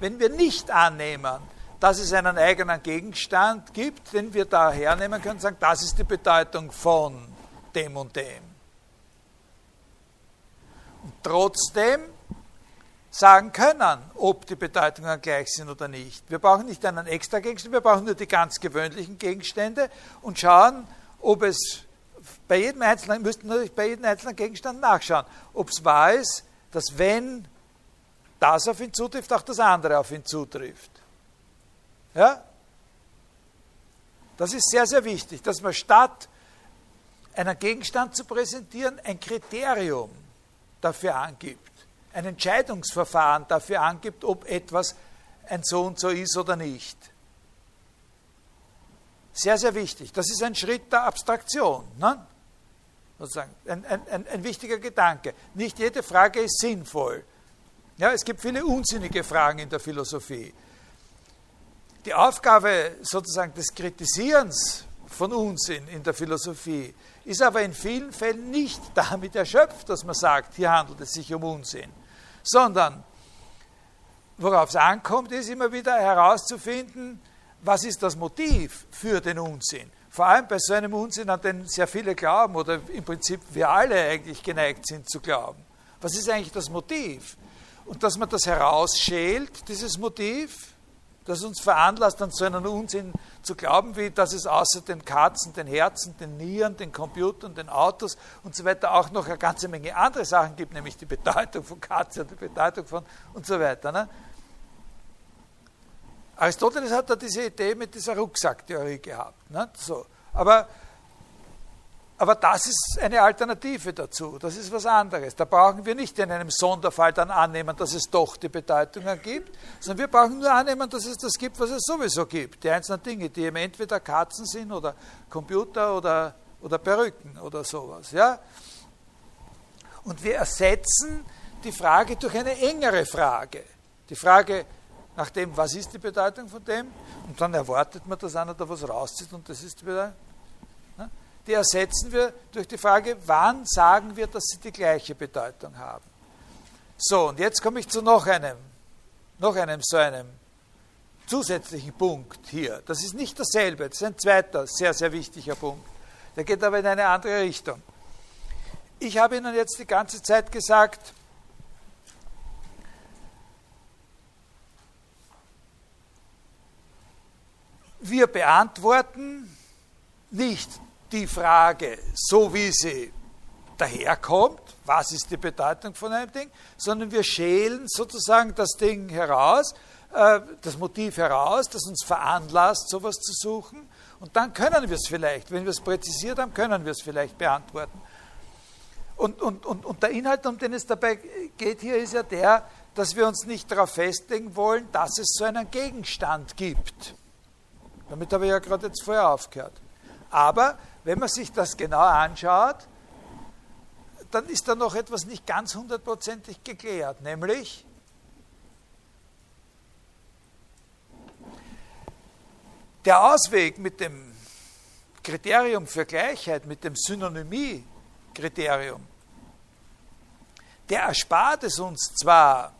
wenn wir nicht annehmen, dass es einen eigenen Gegenstand gibt, den wir da hernehmen können und sagen, das ist die Bedeutung von dem und dem. Und trotzdem sagen können, ob die Bedeutungen gleich sind oder nicht. Wir brauchen nicht einen extra Gegenstand, wir brauchen nur die ganz gewöhnlichen Gegenstände und schauen, ob es bei jedem einzelnen, müssten natürlich bei jedem einzelnen Gegenstand nachschauen, ob es wahr ist, dass wenn das auf ihn zutrifft, auch das andere auf ihn zutrifft. Ja? Das ist sehr, sehr wichtig, dass man statt einen Gegenstand zu präsentieren, ein Kriterium dafür angibt, ein Entscheidungsverfahren dafür angibt, ob etwas ein so und so ist oder nicht. Sehr, sehr wichtig. Das ist ein Schritt der Abstraktion. Ne? Sozusagen. Ein, ein, ein wichtiger Gedanke. Nicht jede Frage ist sinnvoll. Ja, es gibt viele unsinnige Fragen in der Philosophie. Die Aufgabe sozusagen des Kritisierens von Unsinn in der Philosophie ist aber in vielen Fällen nicht damit erschöpft, dass man sagt, hier handelt es sich um Unsinn, sondern worauf es ankommt, ist immer wieder herauszufinden, was ist das Motiv für den Unsinn? Vor allem bei so einem Unsinn, an den sehr viele glauben oder im Prinzip wir alle eigentlich geneigt sind zu glauben. Was ist eigentlich das Motiv? Und dass man das herausschält, dieses Motiv, das uns veranlasst, an so einen Unsinn zu glauben, wie dass es außer den Katzen, den Herzen, den Nieren, den Computern, den Autos und so weiter auch noch eine ganze Menge andere Sachen gibt, nämlich die Bedeutung von Katze und die Bedeutung von und so weiter. Ne? Aristoteles hat da diese Idee mit dieser Rucksacktheorie gehabt. Ne? So. Aber, aber das ist eine Alternative dazu, das ist was anderes. Da brauchen wir nicht in einem Sonderfall dann annehmen, dass es doch die Bedeutungen gibt, sondern wir brauchen nur annehmen, dass es das gibt, was es sowieso gibt. Die einzelnen Dinge, die eben entweder Katzen sind oder Computer oder, oder Perücken oder sowas. Ja? Und wir ersetzen die Frage durch eine engere Frage. Die Frage, nach dem, was ist die Bedeutung von dem, und dann erwartet man, dass einer da was rauszieht und das ist die Bedeutung. Die ersetzen wir durch die Frage, wann sagen wir, dass sie die gleiche Bedeutung haben. So, und jetzt komme ich zu noch einem, noch einem so einem zusätzlichen Punkt hier. Das ist nicht dasselbe, das ist ein zweiter sehr, sehr wichtiger Punkt. Der geht aber in eine andere Richtung. Ich habe Ihnen jetzt die ganze Zeit gesagt, wir beantworten nicht die Frage, so wie sie daherkommt, was ist die Bedeutung von einem Ding, sondern wir schälen sozusagen das Ding heraus, äh, das Motiv heraus, das uns veranlasst, sowas zu suchen, und dann können wir es vielleicht, wenn wir es präzisiert haben, können wir es vielleicht beantworten. Und, und, und, und der Inhalt, um den es dabei geht hier, ist ja der, dass wir uns nicht darauf festlegen wollen, dass es so einen Gegenstand gibt. Damit habe ich ja gerade jetzt vorher aufgehört. Aber wenn man sich das genau anschaut, dann ist da noch etwas nicht ganz hundertprozentig geklärt, nämlich der Ausweg mit dem Kriterium für Gleichheit, mit dem Synonymie-Kriterium, der erspart es uns zwar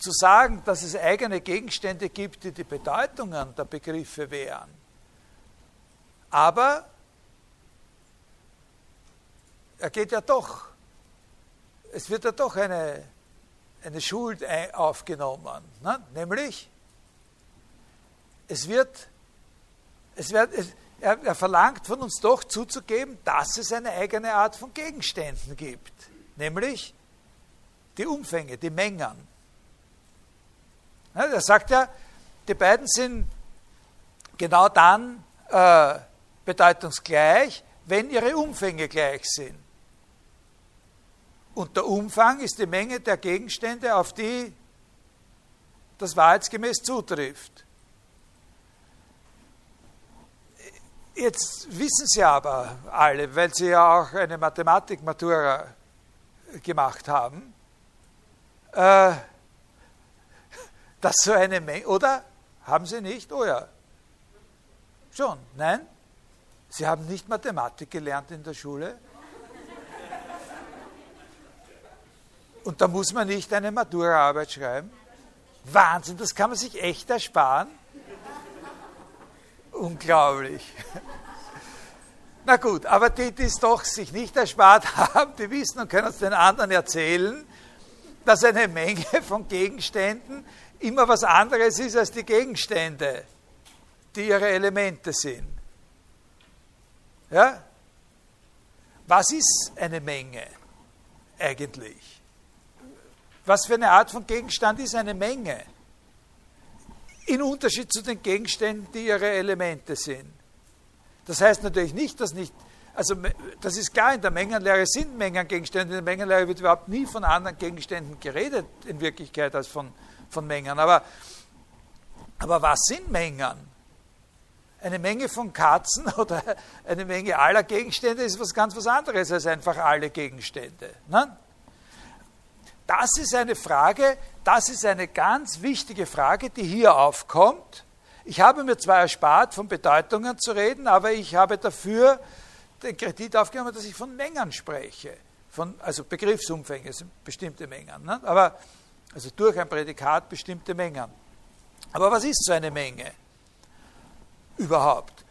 zu sagen, dass es eigene Gegenstände gibt, die die Bedeutungen der Begriffe wären, aber er geht ja doch es wird ja doch eine, eine Schuld aufgenommen, ne? nämlich es wird, es wird es, er, er verlangt von uns doch zuzugeben, dass es eine eigene Art von Gegenständen gibt, nämlich die Umfänge, die Mengen. Ne? Er sagt ja, die beiden sind genau dann äh, bedeutungsgleich, wenn ihre Umfänge gleich sind. Und der Umfang ist die Menge der Gegenstände, auf die das wahrheitsgemäß zutrifft. Jetzt wissen Sie aber alle, weil Sie ja auch eine Mathematik-Matura gemacht haben, äh, dass so eine Menge, oder? Haben Sie nicht? Oh ja. Schon, nein? Sie haben nicht Mathematik gelernt in der Schule? Und da muss man nicht eine Maturaarbeit schreiben. Wahnsinn, das kann man sich echt ersparen. Unglaublich. Na gut, aber die, die es doch sich nicht erspart haben, die wissen und können es den anderen erzählen, dass eine Menge von Gegenständen immer was anderes ist als die Gegenstände, die ihre Elemente sind. Ja? Was ist eine Menge eigentlich? Was für eine Art von Gegenstand ist eine Menge? In Unterschied zu den Gegenständen, die ihre Elemente sind. Das heißt natürlich nicht, dass nicht, also das ist klar, in der Mengenlehre sind Mengengegenstände, in der Mengenlehre wird überhaupt nie von anderen Gegenständen geredet, in Wirklichkeit, als von, von Mengen. Aber, aber was sind Mengen? Eine Menge von Katzen oder eine Menge aller Gegenstände ist was ganz was anderes als einfach alle Gegenstände. Ne? Das ist eine Frage, das ist eine ganz wichtige Frage, die hier aufkommt. Ich habe mir zwar erspart, von Bedeutungen zu reden, aber ich habe dafür den Kredit aufgenommen, dass ich von Mengen spreche. Von, also Begriffsumfänge sind bestimmte Mengen. Ne? Aber, also durch ein Prädikat bestimmte Mengen. Aber was ist so eine Menge überhaupt?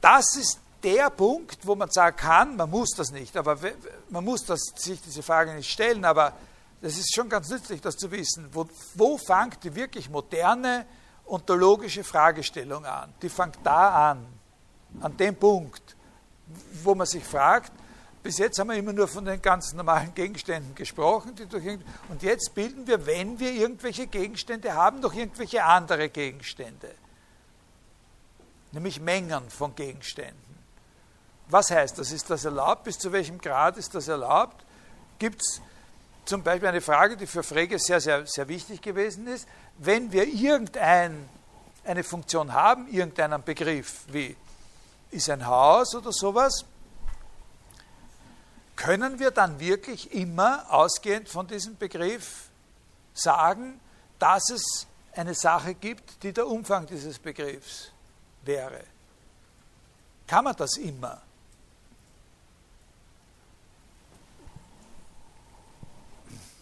Das ist der Punkt, wo man sagen kann, man muss das nicht, aber man muss das, sich diese Frage nicht stellen, aber das ist schon ganz nützlich, das zu wissen. Wo, wo fängt die wirklich moderne ontologische Fragestellung an? Die fängt da an, an dem Punkt, wo man sich fragt, bis jetzt haben wir immer nur von den ganz normalen Gegenständen gesprochen, und jetzt bilden wir, wenn wir irgendwelche Gegenstände haben, noch irgendwelche andere Gegenstände, nämlich Mengen von Gegenständen. Was heißt das? Ist das erlaubt? Bis zu welchem Grad ist das erlaubt? Gibt es zum Beispiel eine Frage, die für Frege sehr, sehr, sehr wichtig gewesen ist. Wenn wir irgendeine Funktion haben, irgendeinen Begriff wie ist ein Haus oder sowas, können wir dann wirklich immer ausgehend von diesem Begriff sagen, dass es eine Sache gibt, die der Umfang dieses Begriffs wäre? Kann man das immer?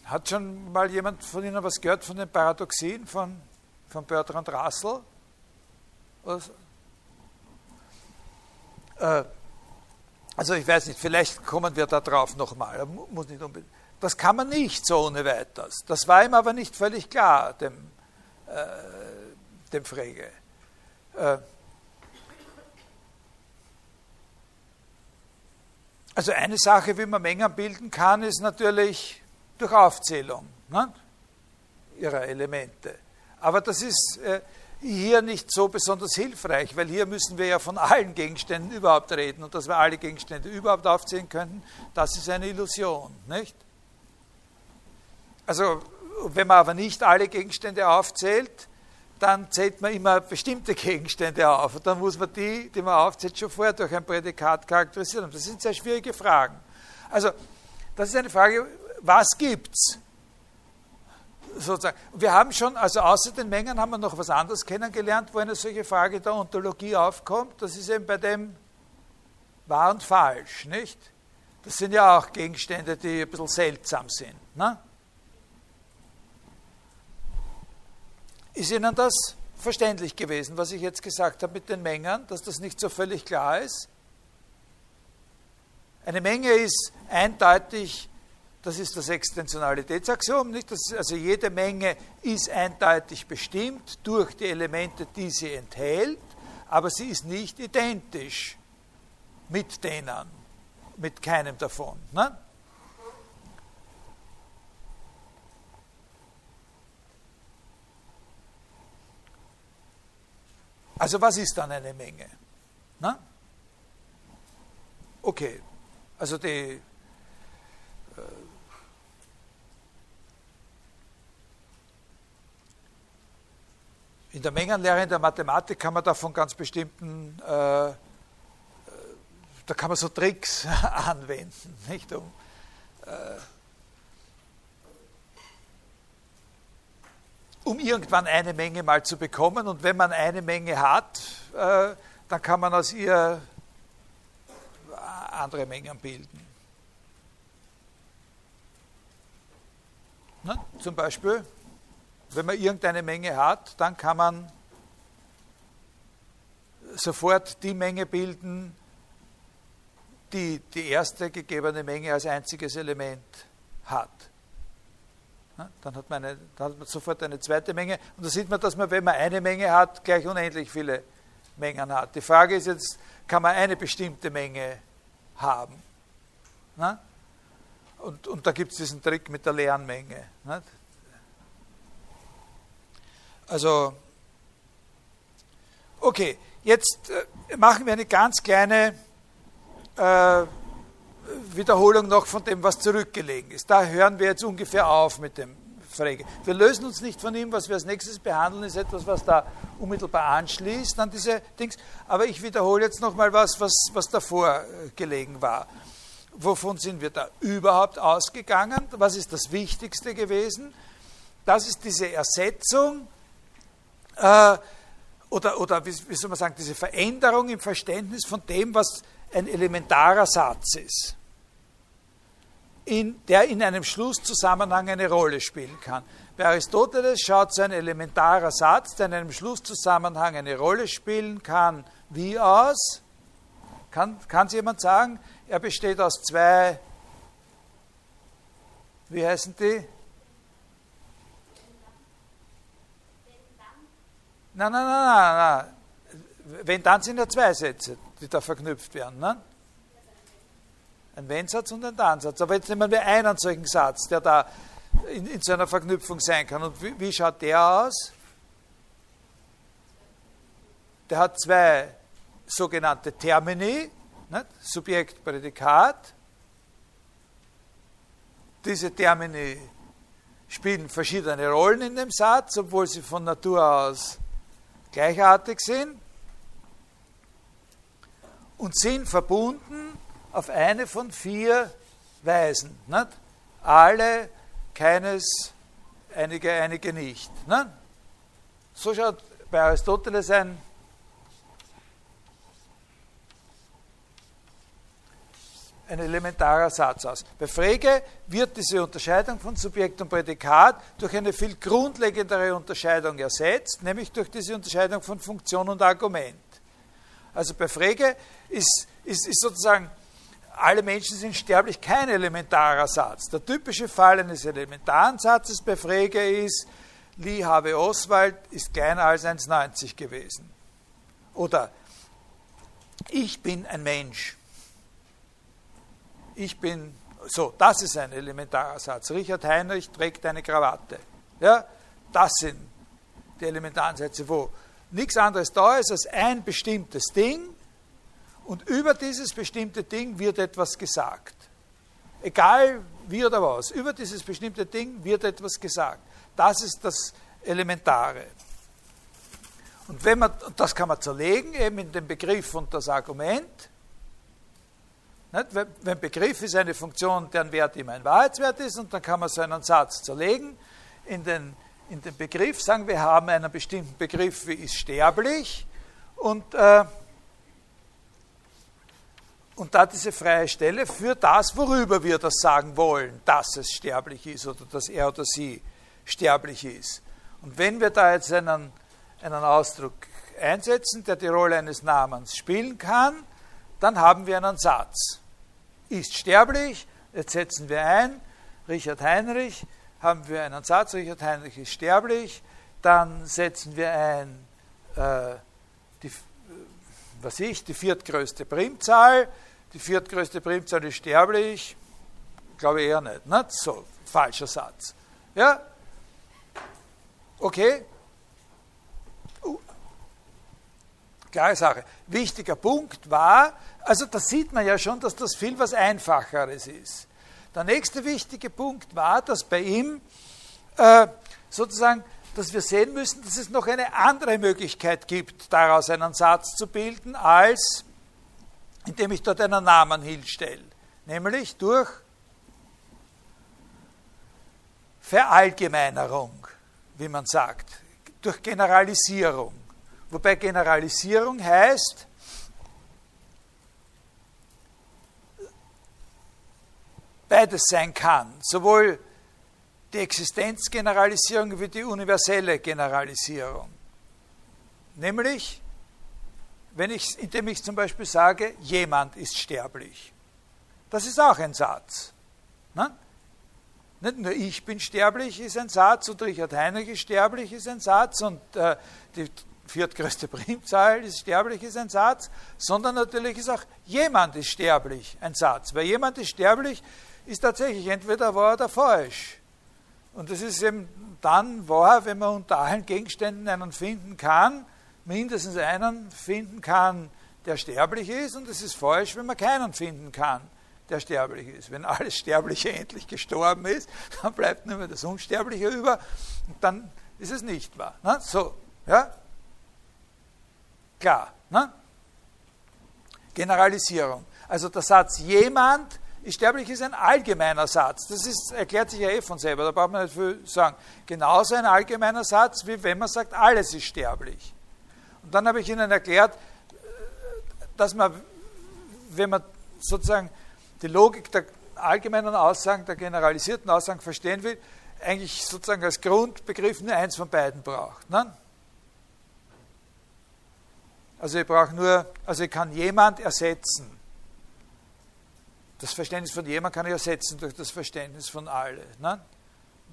Hat schon mal jemand von Ihnen was gehört von den Paradoxien von, von Bertrand Russell? Äh, also ich weiß nicht, vielleicht kommen wir da drauf nochmal. Das kann man nicht so ohne weiteres. Das war ihm aber nicht völlig klar, dem, äh, dem Frege. Äh, also eine Sache, wie man Mengen bilden kann, ist natürlich durch Aufzählung ne, ihrer Elemente. Aber das ist äh, hier nicht so besonders hilfreich, weil hier müssen wir ja von allen Gegenständen überhaupt reden und dass wir alle Gegenstände überhaupt aufzählen könnten, das ist eine Illusion, nicht? Also, wenn man aber nicht alle Gegenstände aufzählt, dann zählt man immer bestimmte Gegenstände auf. Und dann muss man die, die man aufzählt, schon vorher durch ein Prädikat charakterisieren. Das sind sehr schwierige Fragen. Also, das ist eine Frage, was gibt's? Sozusagen. Wir haben schon, also außer den Mengen haben wir noch was anderes kennengelernt, wo eine solche Frage der Ontologie aufkommt. Das ist eben bei dem wahr und falsch, nicht? Das sind ja auch Gegenstände, die ein bisschen seltsam sind. Ne? Ist Ihnen das verständlich gewesen, was ich jetzt gesagt habe mit den Mengen, dass das nicht so völlig klar ist? Eine Menge ist eindeutig, das ist das Extensionalitätsaxiom, nicht? Das, also jede Menge ist eindeutig bestimmt durch die Elemente, die sie enthält, aber sie ist nicht identisch mit denen, mit keinem davon. Ne? Also was ist dann eine Menge? Na? Okay, also die in der Mengenlehre in der Mathematik kann man da von ganz bestimmten, äh, äh da kann man so Tricks anwenden, nicht um äh, um irgendwann eine Menge mal zu bekommen. Und wenn man eine Menge hat, äh, dann kann man aus ihr andere Mengen bilden. Ne? Zum Beispiel, wenn man irgendeine Menge hat, dann kann man sofort die Menge bilden, die die erste gegebene Menge als einziges Element hat. Dann hat, man eine, dann hat man sofort eine zweite Menge. Und da sieht man, dass man, wenn man eine Menge hat, gleich unendlich viele Mengen hat. Die Frage ist jetzt, kann man eine bestimmte Menge haben? Und, und da gibt es diesen Trick mit der leeren Menge. Also, okay, jetzt äh, machen wir eine ganz kleine äh, Wiederholung noch von dem, was zurückgelegen ist. Da hören wir jetzt ungefähr auf mit dem Frege. Wir lösen uns nicht von ihm, was wir als nächstes behandeln, ist etwas, was da unmittelbar anschließt an diese Dings. Aber ich wiederhole jetzt nochmal was, was, was davor äh, gelegen war. Wovon sind wir da überhaupt ausgegangen? Was ist das Wichtigste gewesen? Das ist diese Ersetzung äh, oder, oder wie, wie soll man sagen, diese Veränderung im Verständnis von dem, was ein elementarer Satz ist in, der in einem Schlusszusammenhang eine Rolle spielen kann. Bei Aristoteles schaut so ein elementarer Satz, der in einem Schlusszusammenhang eine Rolle spielen kann, wie aus? Kann es jemand sagen? Er besteht aus zwei, wie heißen die? Nein, nein, nein, nein, nein. Wenn dann sind ja zwei Sätze, die da verknüpft werden. Ne? Ein Wenn-Satz und ein Dann-Satz. Aber jetzt nehmen wir einen solchen Satz, der da in, in so einer Verknüpfung sein kann. Und wie, wie schaut der aus? Der hat zwei sogenannte Termini, nicht? Subjekt, Prädikat. Diese Termini spielen verschiedene Rollen in dem Satz, obwohl sie von Natur aus gleichartig sind und sind verbunden auf eine von vier Weisen. Nicht? Alle, keines, einige, einige nicht. Nicht? So schaut bei Aristoteles ein, ein elementarer Satz aus. Bei Frege wird diese Unterscheidung von Subjekt und Prädikat durch eine viel grundlegendere Unterscheidung ersetzt, nämlich durch diese Unterscheidung von Funktion und Argument. Also bei Frege ist, ist, ist sozusagen, alle Menschen sind sterblich kein elementarer Satz. Der typische Fall eines elementaren Satzes bei Frege ist, Lee Harvey Oswald ist kleiner als 1,90 gewesen. Oder ich bin ein Mensch ich bin so, das ist ein elementarer Satz. Richard Heinrich trägt eine Krawatte. Ja, das sind die elementaren Sätze, wo nichts anderes da ist als ein bestimmtes Ding und über dieses bestimmte Ding wird etwas gesagt. Egal wie oder was, über dieses bestimmte Ding wird etwas gesagt. Das ist das Elementare. Und wenn man, das kann man zerlegen, eben in den Begriff und das Argument, wenn Begriff ist eine Funktion, deren Wert immer ein Wahrheitswert ist, und dann kann man so einen Satz zerlegen in den, in den Begriff, sagen wir haben einen bestimmten Begriff wie ist sterblich und, äh, und da diese freie Stelle für das, worüber wir das sagen wollen, dass es sterblich ist oder dass er oder sie sterblich ist. Und wenn wir da jetzt einen, einen Ausdruck einsetzen, der die Rolle eines Namens spielen kann, dann haben wir einen Satz. Ist sterblich, jetzt setzen wir ein, Richard Heinrich, haben wir einen Satz, Richard Heinrich ist sterblich, dann setzen wir ein, äh, die, was ich, die viertgrößte Primzahl, die viertgrößte Primzahl ist sterblich, glaube eher nicht, ne? so, falscher Satz. Ja? Okay? Klare Sache. Wichtiger Punkt war, also da sieht man ja schon, dass das viel was Einfacheres ist. Der nächste wichtige Punkt war, dass bei ihm äh, sozusagen, dass wir sehen müssen, dass es noch eine andere Möglichkeit gibt, daraus einen Satz zu bilden, als indem ich dort einen Namen hinstelle. Nämlich durch Verallgemeinerung, wie man sagt, durch Generalisierung. Wobei Generalisierung heißt, beides sein kann, sowohl die Existenzgeneralisierung wie die universelle Generalisierung. Nämlich, wenn ich, indem ich zum Beispiel sage, jemand ist sterblich. Das ist auch ein Satz. Ne? Nicht nur ich bin sterblich ist ein Satz und Richard Heinrich ist sterblich ist ein Satz und äh, die viertgrößte Primzahl ist sterblich, ist ein Satz, sondern natürlich ist auch jemand ist sterblich ein Satz. Weil jemand ist sterblich, ist tatsächlich entweder wahr oder falsch. Und das ist eben dann wahr, wenn man unter allen Gegenständen einen finden kann, mindestens einen finden kann, der sterblich ist, und es ist falsch, wenn man keinen finden kann, der sterblich ist. Wenn alles Sterbliche endlich gestorben ist, dann bleibt nur mehr das Unsterbliche über, und dann ist es nicht wahr. Ne? So, ja? Klar. Ne? Generalisierung. Also der Satz jemand sterblich ist ein allgemeiner Satz. Das ist, erklärt sich ja eh von selber, da braucht man nicht viel sagen. Genauso ein allgemeiner Satz, wie wenn man sagt, alles ist sterblich. Und dann habe ich Ihnen erklärt, dass man, wenn man sozusagen die Logik der allgemeinen Aussagen, der generalisierten Aussagen verstehen will, eigentlich sozusagen als Grundbegriff nur eins von beiden braucht. Ne? Also ich brauche nur, also ich kann jemand ersetzen. Das Verständnis von jemand kann ich ersetzen durch das Verständnis von alle. Ne?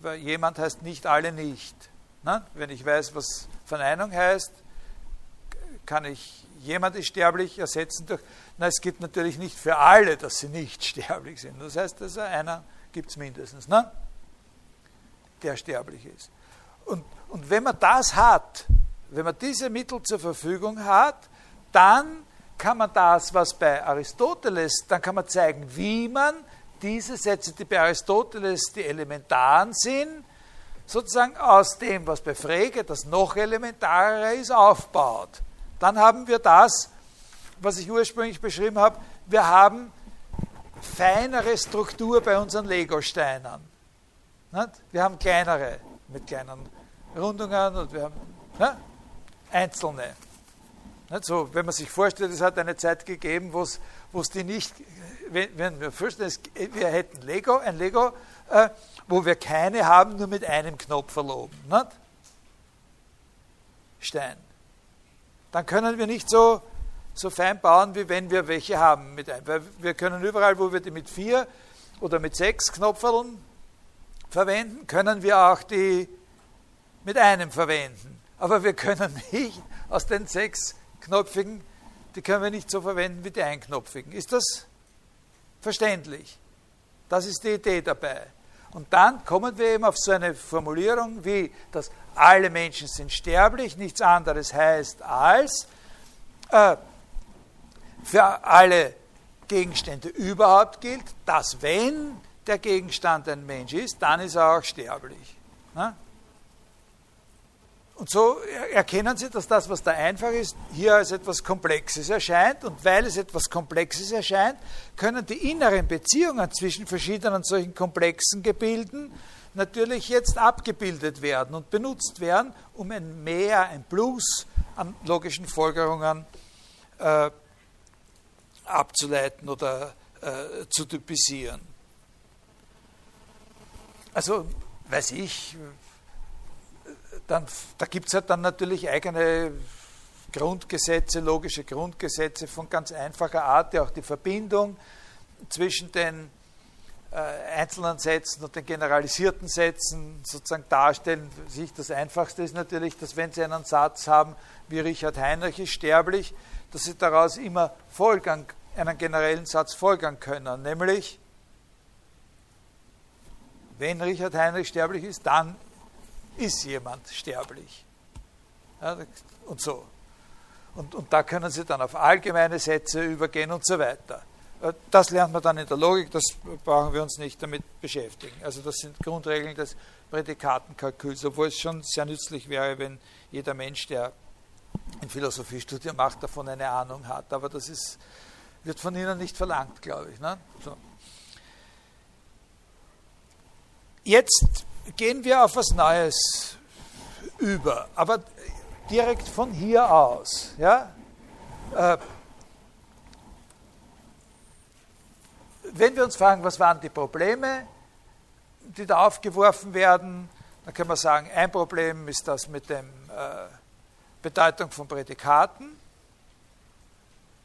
Weil jemand heißt nicht alle nicht. Ne? Wenn ich weiß, was Verneinung heißt, kann ich jemand ist sterblich ersetzen durch, na, es gibt natürlich nicht für alle, dass sie nicht sterblich sind. Das heißt, also einer gibt es mindestens, ne? der sterblich ist. Und, und wenn man das hat, wenn man diese Mittel zur Verfügung hat, dann kann man das, was bei Aristoteles, dann kann man zeigen, wie man diese Sätze, die bei Aristoteles die elementaren sind, sozusagen aus dem, was bei Frege das noch elementarer ist, aufbaut. Dann haben wir das, was ich ursprünglich beschrieben habe, wir haben feinere Struktur bei unseren Lego-Steinen. Wir haben kleinere mit kleinen Rundungen und wir haben einzelne. So, wenn man sich vorstellt, es hat eine Zeit gegeben, wo es die nicht, wenn, wenn wir vorstellen, wir hätten Lego, ein Lego, äh, wo wir keine haben, nur mit einem Knopf verloben. Nicht? Stein. Dann können wir nicht so, so fein bauen, wie wenn wir welche haben. Mit einem. Weil wir können überall, wo wir die mit vier oder mit sechs Knopfeln verwenden, können wir auch die mit einem verwenden. Aber wir können nicht aus den sechs Knopfigen, die können wir nicht so verwenden wie die einknopfigen. Ist das verständlich? Das ist die Idee dabei. Und dann kommen wir eben auf so eine Formulierung wie, dass alle Menschen sind sterblich, nichts anderes heißt als, äh, für alle Gegenstände überhaupt gilt, dass wenn der Gegenstand ein Mensch ist, dann ist er auch sterblich. Ne? Und so erkennen Sie, dass das, was da einfach ist, hier als etwas Komplexes erscheint. Und weil es etwas Komplexes erscheint, können die inneren Beziehungen zwischen verschiedenen solchen komplexen Gebilden natürlich jetzt abgebildet werden und benutzt werden, um ein Mehr, ein Plus an logischen Folgerungen äh, abzuleiten oder äh, zu typisieren. Also, weiß ich, dann, da gibt es halt dann natürlich eigene Grundgesetze, logische Grundgesetze von ganz einfacher Art, die auch die Verbindung zwischen den äh, einzelnen Sätzen und den generalisierten Sätzen sozusagen darstellen. Sich das Einfachste ist natürlich, dass wenn Sie einen Satz haben, wie Richard Heinrich ist sterblich, dass Sie daraus immer folgern, einen generellen Satz folgern können, nämlich wenn Richard Heinrich sterblich ist, dann ist jemand sterblich. Ja, und so. Und, und da können Sie dann auf allgemeine Sätze übergehen und so weiter. Äh, das lernt man dann in der Logik, das brauchen wir uns nicht damit beschäftigen. Also das sind Grundregeln des Prädikatenkalküls, obwohl es schon sehr nützlich wäre, wenn jeder Mensch, der ein Philosophiestudium macht, davon eine Ahnung hat. Aber das ist, wird von Ihnen nicht verlangt, glaube ich. Ne? So. Jetzt gehen wir auf was Neues über, aber direkt von hier aus. Ja? Äh, wenn wir uns fragen, was waren die Probleme, die da aufgeworfen werden, dann können wir sagen, ein Problem ist das mit der äh, Bedeutung von Prädikaten,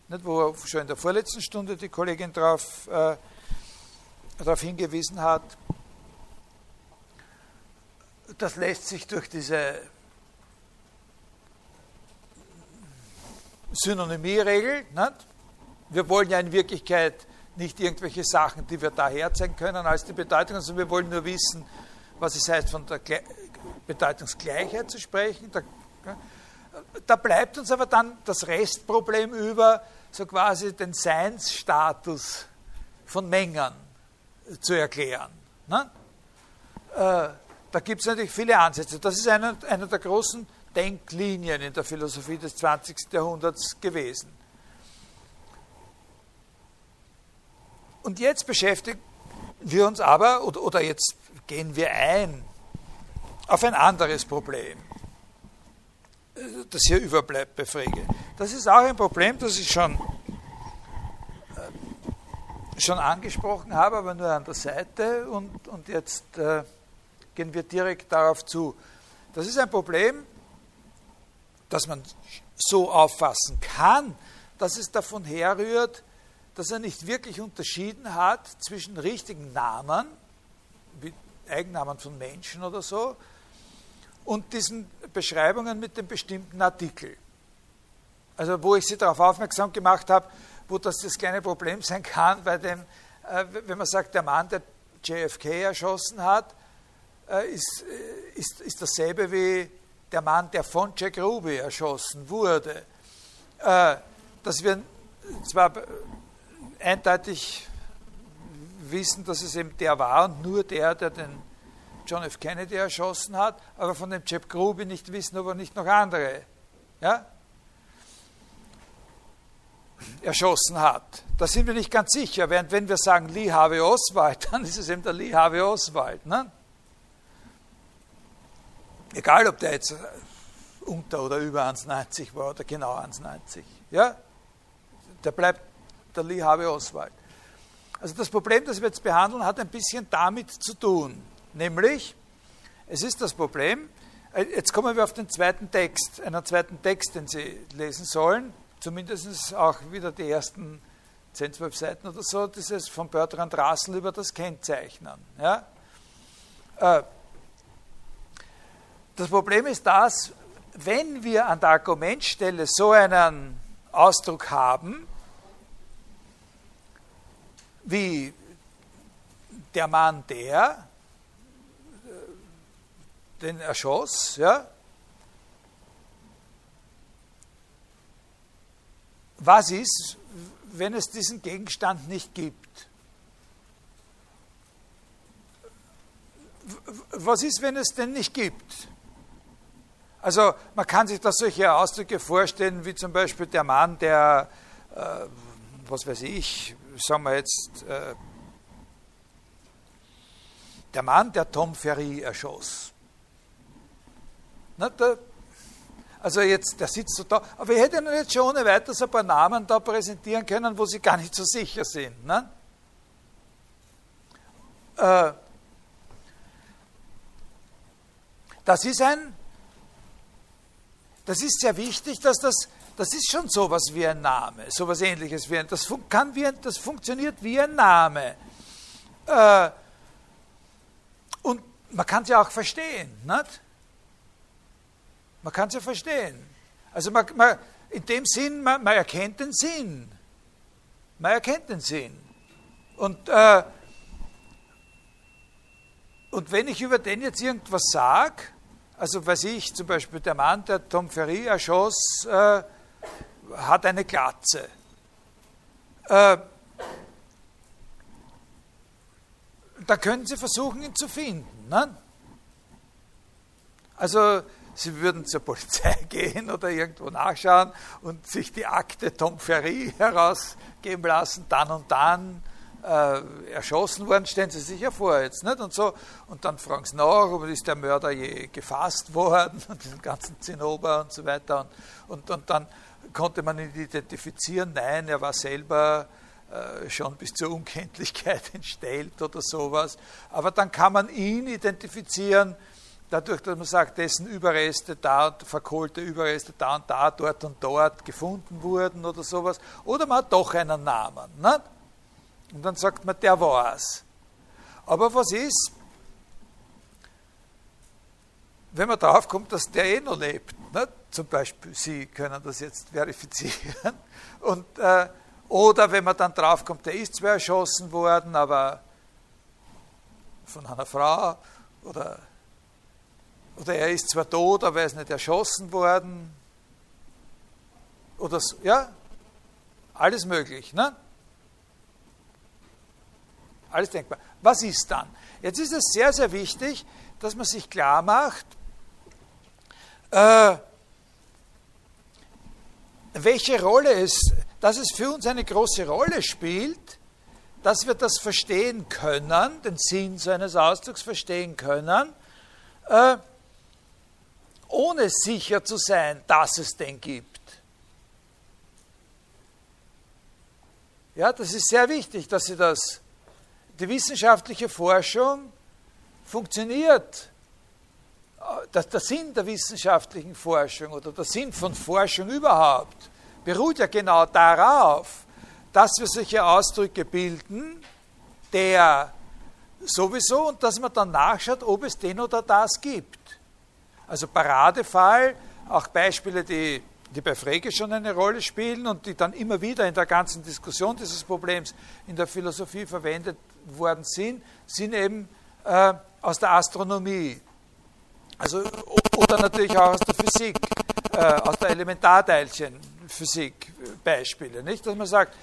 wo schon in der vorletzten Stunde die Kollegin äh, darauf hingewiesen hat das lässt sich durch diese Synonymie-Regel, wir wollen ja in Wirklichkeit nicht irgendwelche Sachen, die wir da herzeigen können als die Bedeutung, sondern wir wollen nur wissen, was es heißt, von der Bedeutungsgleichheit zu sprechen. Da, da bleibt uns aber dann das Restproblem über, so quasi den Seinsstatus von Mengen zu erklären. Ne? Da gibt es natürlich viele Ansätze. Das ist eine, eine der großen Denklinien in der Philosophie des 20. Jahrhunderts gewesen. Und jetzt beschäftigen wir uns aber, oder, oder jetzt gehen wir ein auf ein anderes Problem, das hier überbleibt bei Frege. Das ist auch ein Problem, das ich schon, äh, schon angesprochen habe, aber nur an der Seite und, und jetzt äh, gehen wir direkt darauf zu. Das ist ein Problem, das man so auffassen kann, dass es davon herrührt, dass er nicht wirklich unterschieden hat zwischen richtigen Namen, wie Eigennamen von Menschen oder so, und diesen Beschreibungen mit dem bestimmten Artikel. Also wo ich Sie darauf aufmerksam gemacht habe, wo das das kleine Problem sein kann, bei dem, äh, wenn man sagt, der Mann, der JFK erschossen hat, ist, äh, ist, ist dasselbe wie der Mann, der von Jack Ruby erschossen wurde. Äh, dass wir zwar eindeutig wissen, dass es eben der war und nur der, der den John F. Kennedy erschossen hat, aber von dem Jack Ruby nicht wissen, ob er nicht noch andere ja, erschossen hat. Da sind wir nicht ganz sicher, während wenn wir sagen Lee Harvey Oswald, dann ist es eben der Lee Harvey Oswald. Ne? Egal ob der jetzt unter oder über 1,90 war oder genau 1,90. Ja? Der bleibt der Lee Harvey Oswald. Also das Problem, das wir jetzt behandeln, hat ein bisschen damit zu tun. Nämlich, es ist das Problem, äh, jetzt kommen wir auf den zweiten Text, einen zweiten Text, den Sie lesen sollen, zumindest auch wieder die ersten 10, 12 Seiten oder so, dieses von Bertrand Russell über das Kennzeichnen. Ja? Äh, das Problem ist das, wenn wir an der Argumentstelle so einen Ausdruck haben, wie der Mann, der äh, den erschoss, ja, was ist, wenn es diesen Gegenstand nicht gibt? Was ist, wenn es den nicht gibt? Also man kann sich da solche Ausdrücke vorstellen, wie zum Beispiel der Mann, der, äh, was weiß ich, sagen wir jetzt, äh, der Mann, der Tom Ferry erschoss. Na, der, also jetzt, der sitzt so da, aber ich hätte Ihnen jetzt schon ohne weiteres ein paar Namen da präsentieren können, wo Sie gar nicht so sicher sind. Ne? Äh, das ist ein, das ist sehr wichtig, dass das, das ist schon sowas wie ein Name, sowas ähnliches wie ein, das, kann wie ein, das funktioniert wie ein Name. Äh, und man kann es ja auch verstehen, nicht? Man kann es ja verstehen. Also man, man, in dem Sinn, man, man, erkennt den Sinn. Man erkennt den Sinn. Und, äh, und wenn ich über den jetzt irgendwas sage, also weiß ich, zum Beispiel der Mann, der Tom Ferry erschoss, äh, hat eine Glatze. Äh, da können Sie versuchen, ihn zu finden. Ne? Also Sie würden zur Polizei gehen oder irgendwo nachschauen und sich die Akte Tom Ferry herausgeben lassen, dann und dann äh, erschossen worden, stellen Sie sich ja vor jetzt, nicht? Und so, und dann fragen Sie nach, ob ist der Mörder je gefasst worden und diesen ganzen Zinnober und so weiter. Und, und, und dann konnte man ihn identifizieren, nein, er war selber äh, schon bis zur Unkenntlichkeit entstellt oder sowas. Aber dann kann man ihn identifizieren, dadurch, dass man sagt, dessen Überreste da, verkohlte Überreste da und da, dort und dort gefunden wurden oder sowas. Oder man hat doch einen Namen. Nicht? Und dann sagt man, der war es. Aber was ist, wenn man draufkommt, dass der eh noch lebt? Ne? Zum Beispiel, Sie können das jetzt verifizieren. Und, äh, oder wenn man dann draufkommt, der ist zwar erschossen worden, aber von einer Frau oder, oder er ist zwar tot, aber er ist nicht erschossen worden. Oder so, ja, alles möglich. Ne? Alles denkbar. Was ist dann? Jetzt ist es sehr, sehr wichtig, dass man sich klar macht, äh, welche Rolle es, dass es für uns eine große Rolle spielt, dass wir das verstehen können, den Sinn so eines Ausdrucks verstehen können, äh, ohne sicher zu sein, dass es den gibt. Ja, das ist sehr wichtig, dass Sie das die wissenschaftliche Forschung funktioniert. Der, der Sinn der wissenschaftlichen Forschung oder der Sinn von Forschung überhaupt beruht ja genau darauf, dass wir solche Ausdrücke bilden, der sowieso und dass man dann nachschaut, ob es den oder das gibt. Also Paradefall, auch Beispiele, die die bei Frege schon eine Rolle spielen und die dann immer wieder in der ganzen Diskussion dieses Problems in der Philosophie verwendet worden sind, sind eben äh, aus der Astronomie. Also, oder natürlich auch aus der Physik, äh, aus der Elementarteilchenphysik Beispiele. Nicht? Dass man sagt,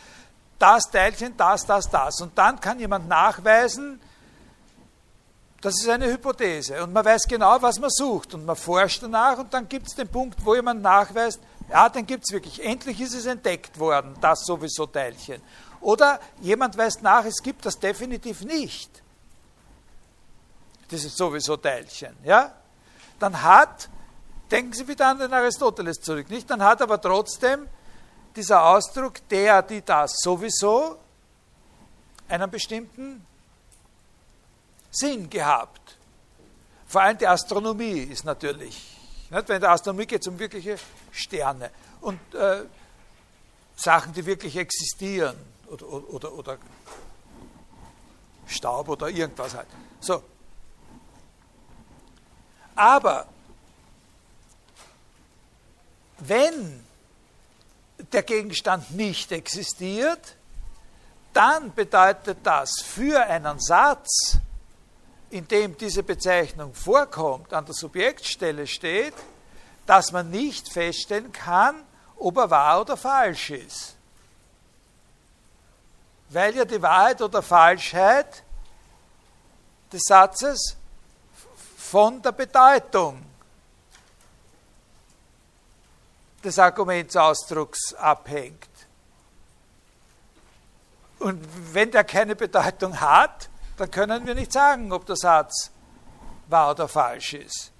das Teilchen, das, das, das. Und dann kann jemand nachweisen, das ist eine Hypothese. Und man weiß genau, was man sucht. Und man forscht danach und dann gibt es den Punkt, wo jemand nachweist, ja, den gibt es wirklich. Endlich ist es entdeckt worden, das sowieso Teilchen. Oder jemand weist nach, es gibt das definitiv nicht. Dieses sowieso Teilchen. Ja? Dann hat denken Sie wieder an den Aristoteles zurück, nicht? Dann hat aber trotzdem dieser Ausdruck der, die, das sowieso einen bestimmten Sinn gehabt. Vor allem die Astronomie ist natürlich, nicht? wenn in der Astronomie geht es um wirkliche Sterne und äh, Sachen, die wirklich existieren oder, oder, oder Staub oder irgendwas halt. So. Aber wenn der Gegenstand nicht existiert, dann bedeutet das für einen Satz, in dem diese Bezeichnung vorkommt, an der Subjektstelle steht, dass man nicht feststellen kann, ob er wahr oder falsch ist. Weil ja die Wahrheit oder Falschheit des Satzes von der Bedeutung des Argumentsausdrucks abhängt. Und wenn der keine Bedeutung hat, dann können wir nicht sagen, ob der Satz wahr oder falsch ist.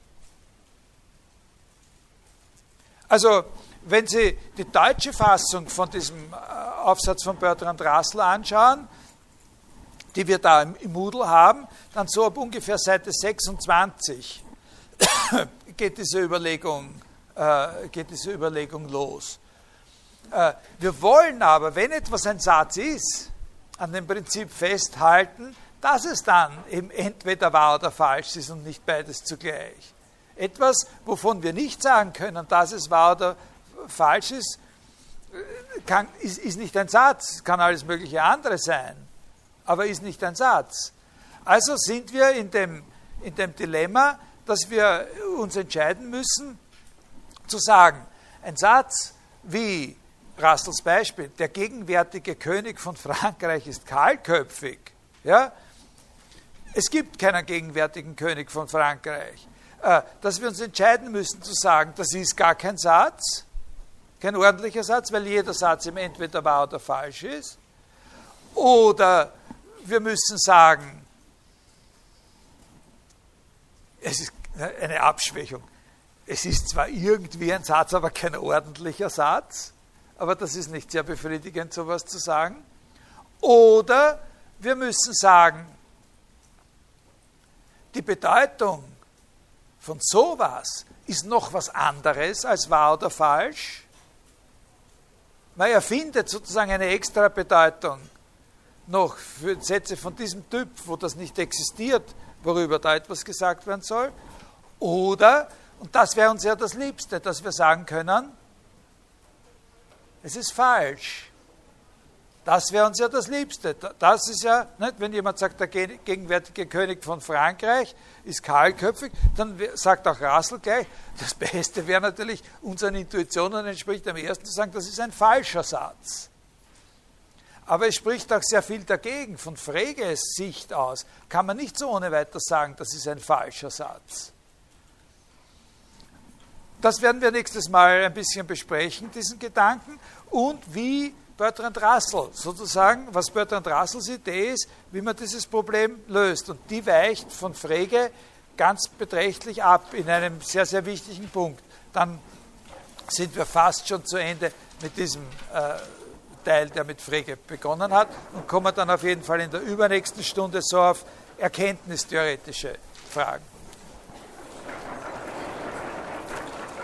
Also, wenn Sie die deutsche Fassung von diesem äh, Aufsatz von Bertrand Russell anschauen, die wir da im, Moodle haben, dann so ab ungefähr Seite 26 geht diese Überlegung äh, geht diese Überlegung los. Äh, wir wollen aber, wenn etwas ein Satz ist, an dem Prinzip festhalten, dass es dann eben entweder wahr oder falsch ist und nicht beides zugleich. Etwas, wovon wir nicht sagen können, dass es wahr oder falsch ist, kann, ist, ist nicht ein Satz, kann alles mögliche andere sein, aber ist nicht ein Satz. Also sind wir in dem, in dem Dilemma, dass wir uns entscheiden müssen, zu sagen, ein Satz wie Russells Beispiel, der gegenwärtige König von Frankreich ist kahlköpfig, ja, es gibt keinen gegenwärtigen König von Frankreich, äh, dass wir uns entscheiden müssen zu sagen, das ist gar kein Satz, kein ordentlicher Satz, weil jeder Satz im entweder wahr oder falsch ist, oder wir müssen sagen, es ist eine Abschwächung es ist zwar irgendwie ein Satz, aber kein ordentlicher Satz, aber das ist nicht sehr befriedigend, sowas zu sagen. Oder wir müssen sagen, die Bedeutung von sowas ist noch was anderes als wahr oder falsch. Man erfindet sozusagen eine extra Bedeutung noch für Sätze von diesem Typ, wo das nicht existiert, worüber da etwas gesagt werden soll. Oder und das wäre uns ja das Liebste, dass wir sagen können, es ist falsch. Das wäre uns ja das Liebste. Das ist ja, nicht, wenn jemand sagt, der gegenwärtige König von Frankreich ist kahlköpfig, dann sagt auch Russell gleich, das Beste wäre natürlich, unseren Intuitionen entspricht am ersten zu sagen, das ist ein falscher Satz. Aber es spricht auch sehr viel dagegen. Von Freges Sicht aus kann man nicht so ohne weiteres sagen, das ist ein falscher Satz. Das werden wir nächstes Mal ein bisschen besprechen, diesen Gedanken, und wie Bertrand Russell sozusagen, was Bertrand Russells Idee ist, wie man dieses Problem löst. Und die weicht von Frege ganz beträchtlich ab in einem sehr, sehr wichtigen Punkt. Dann sind wir fast schon zu Ende mit diesem äh, Teil, der mit Frege begonnen hat, und kommen dann auf jeden Fall in der übernächsten Stunde so auf erkenntnistheoretische Fragen.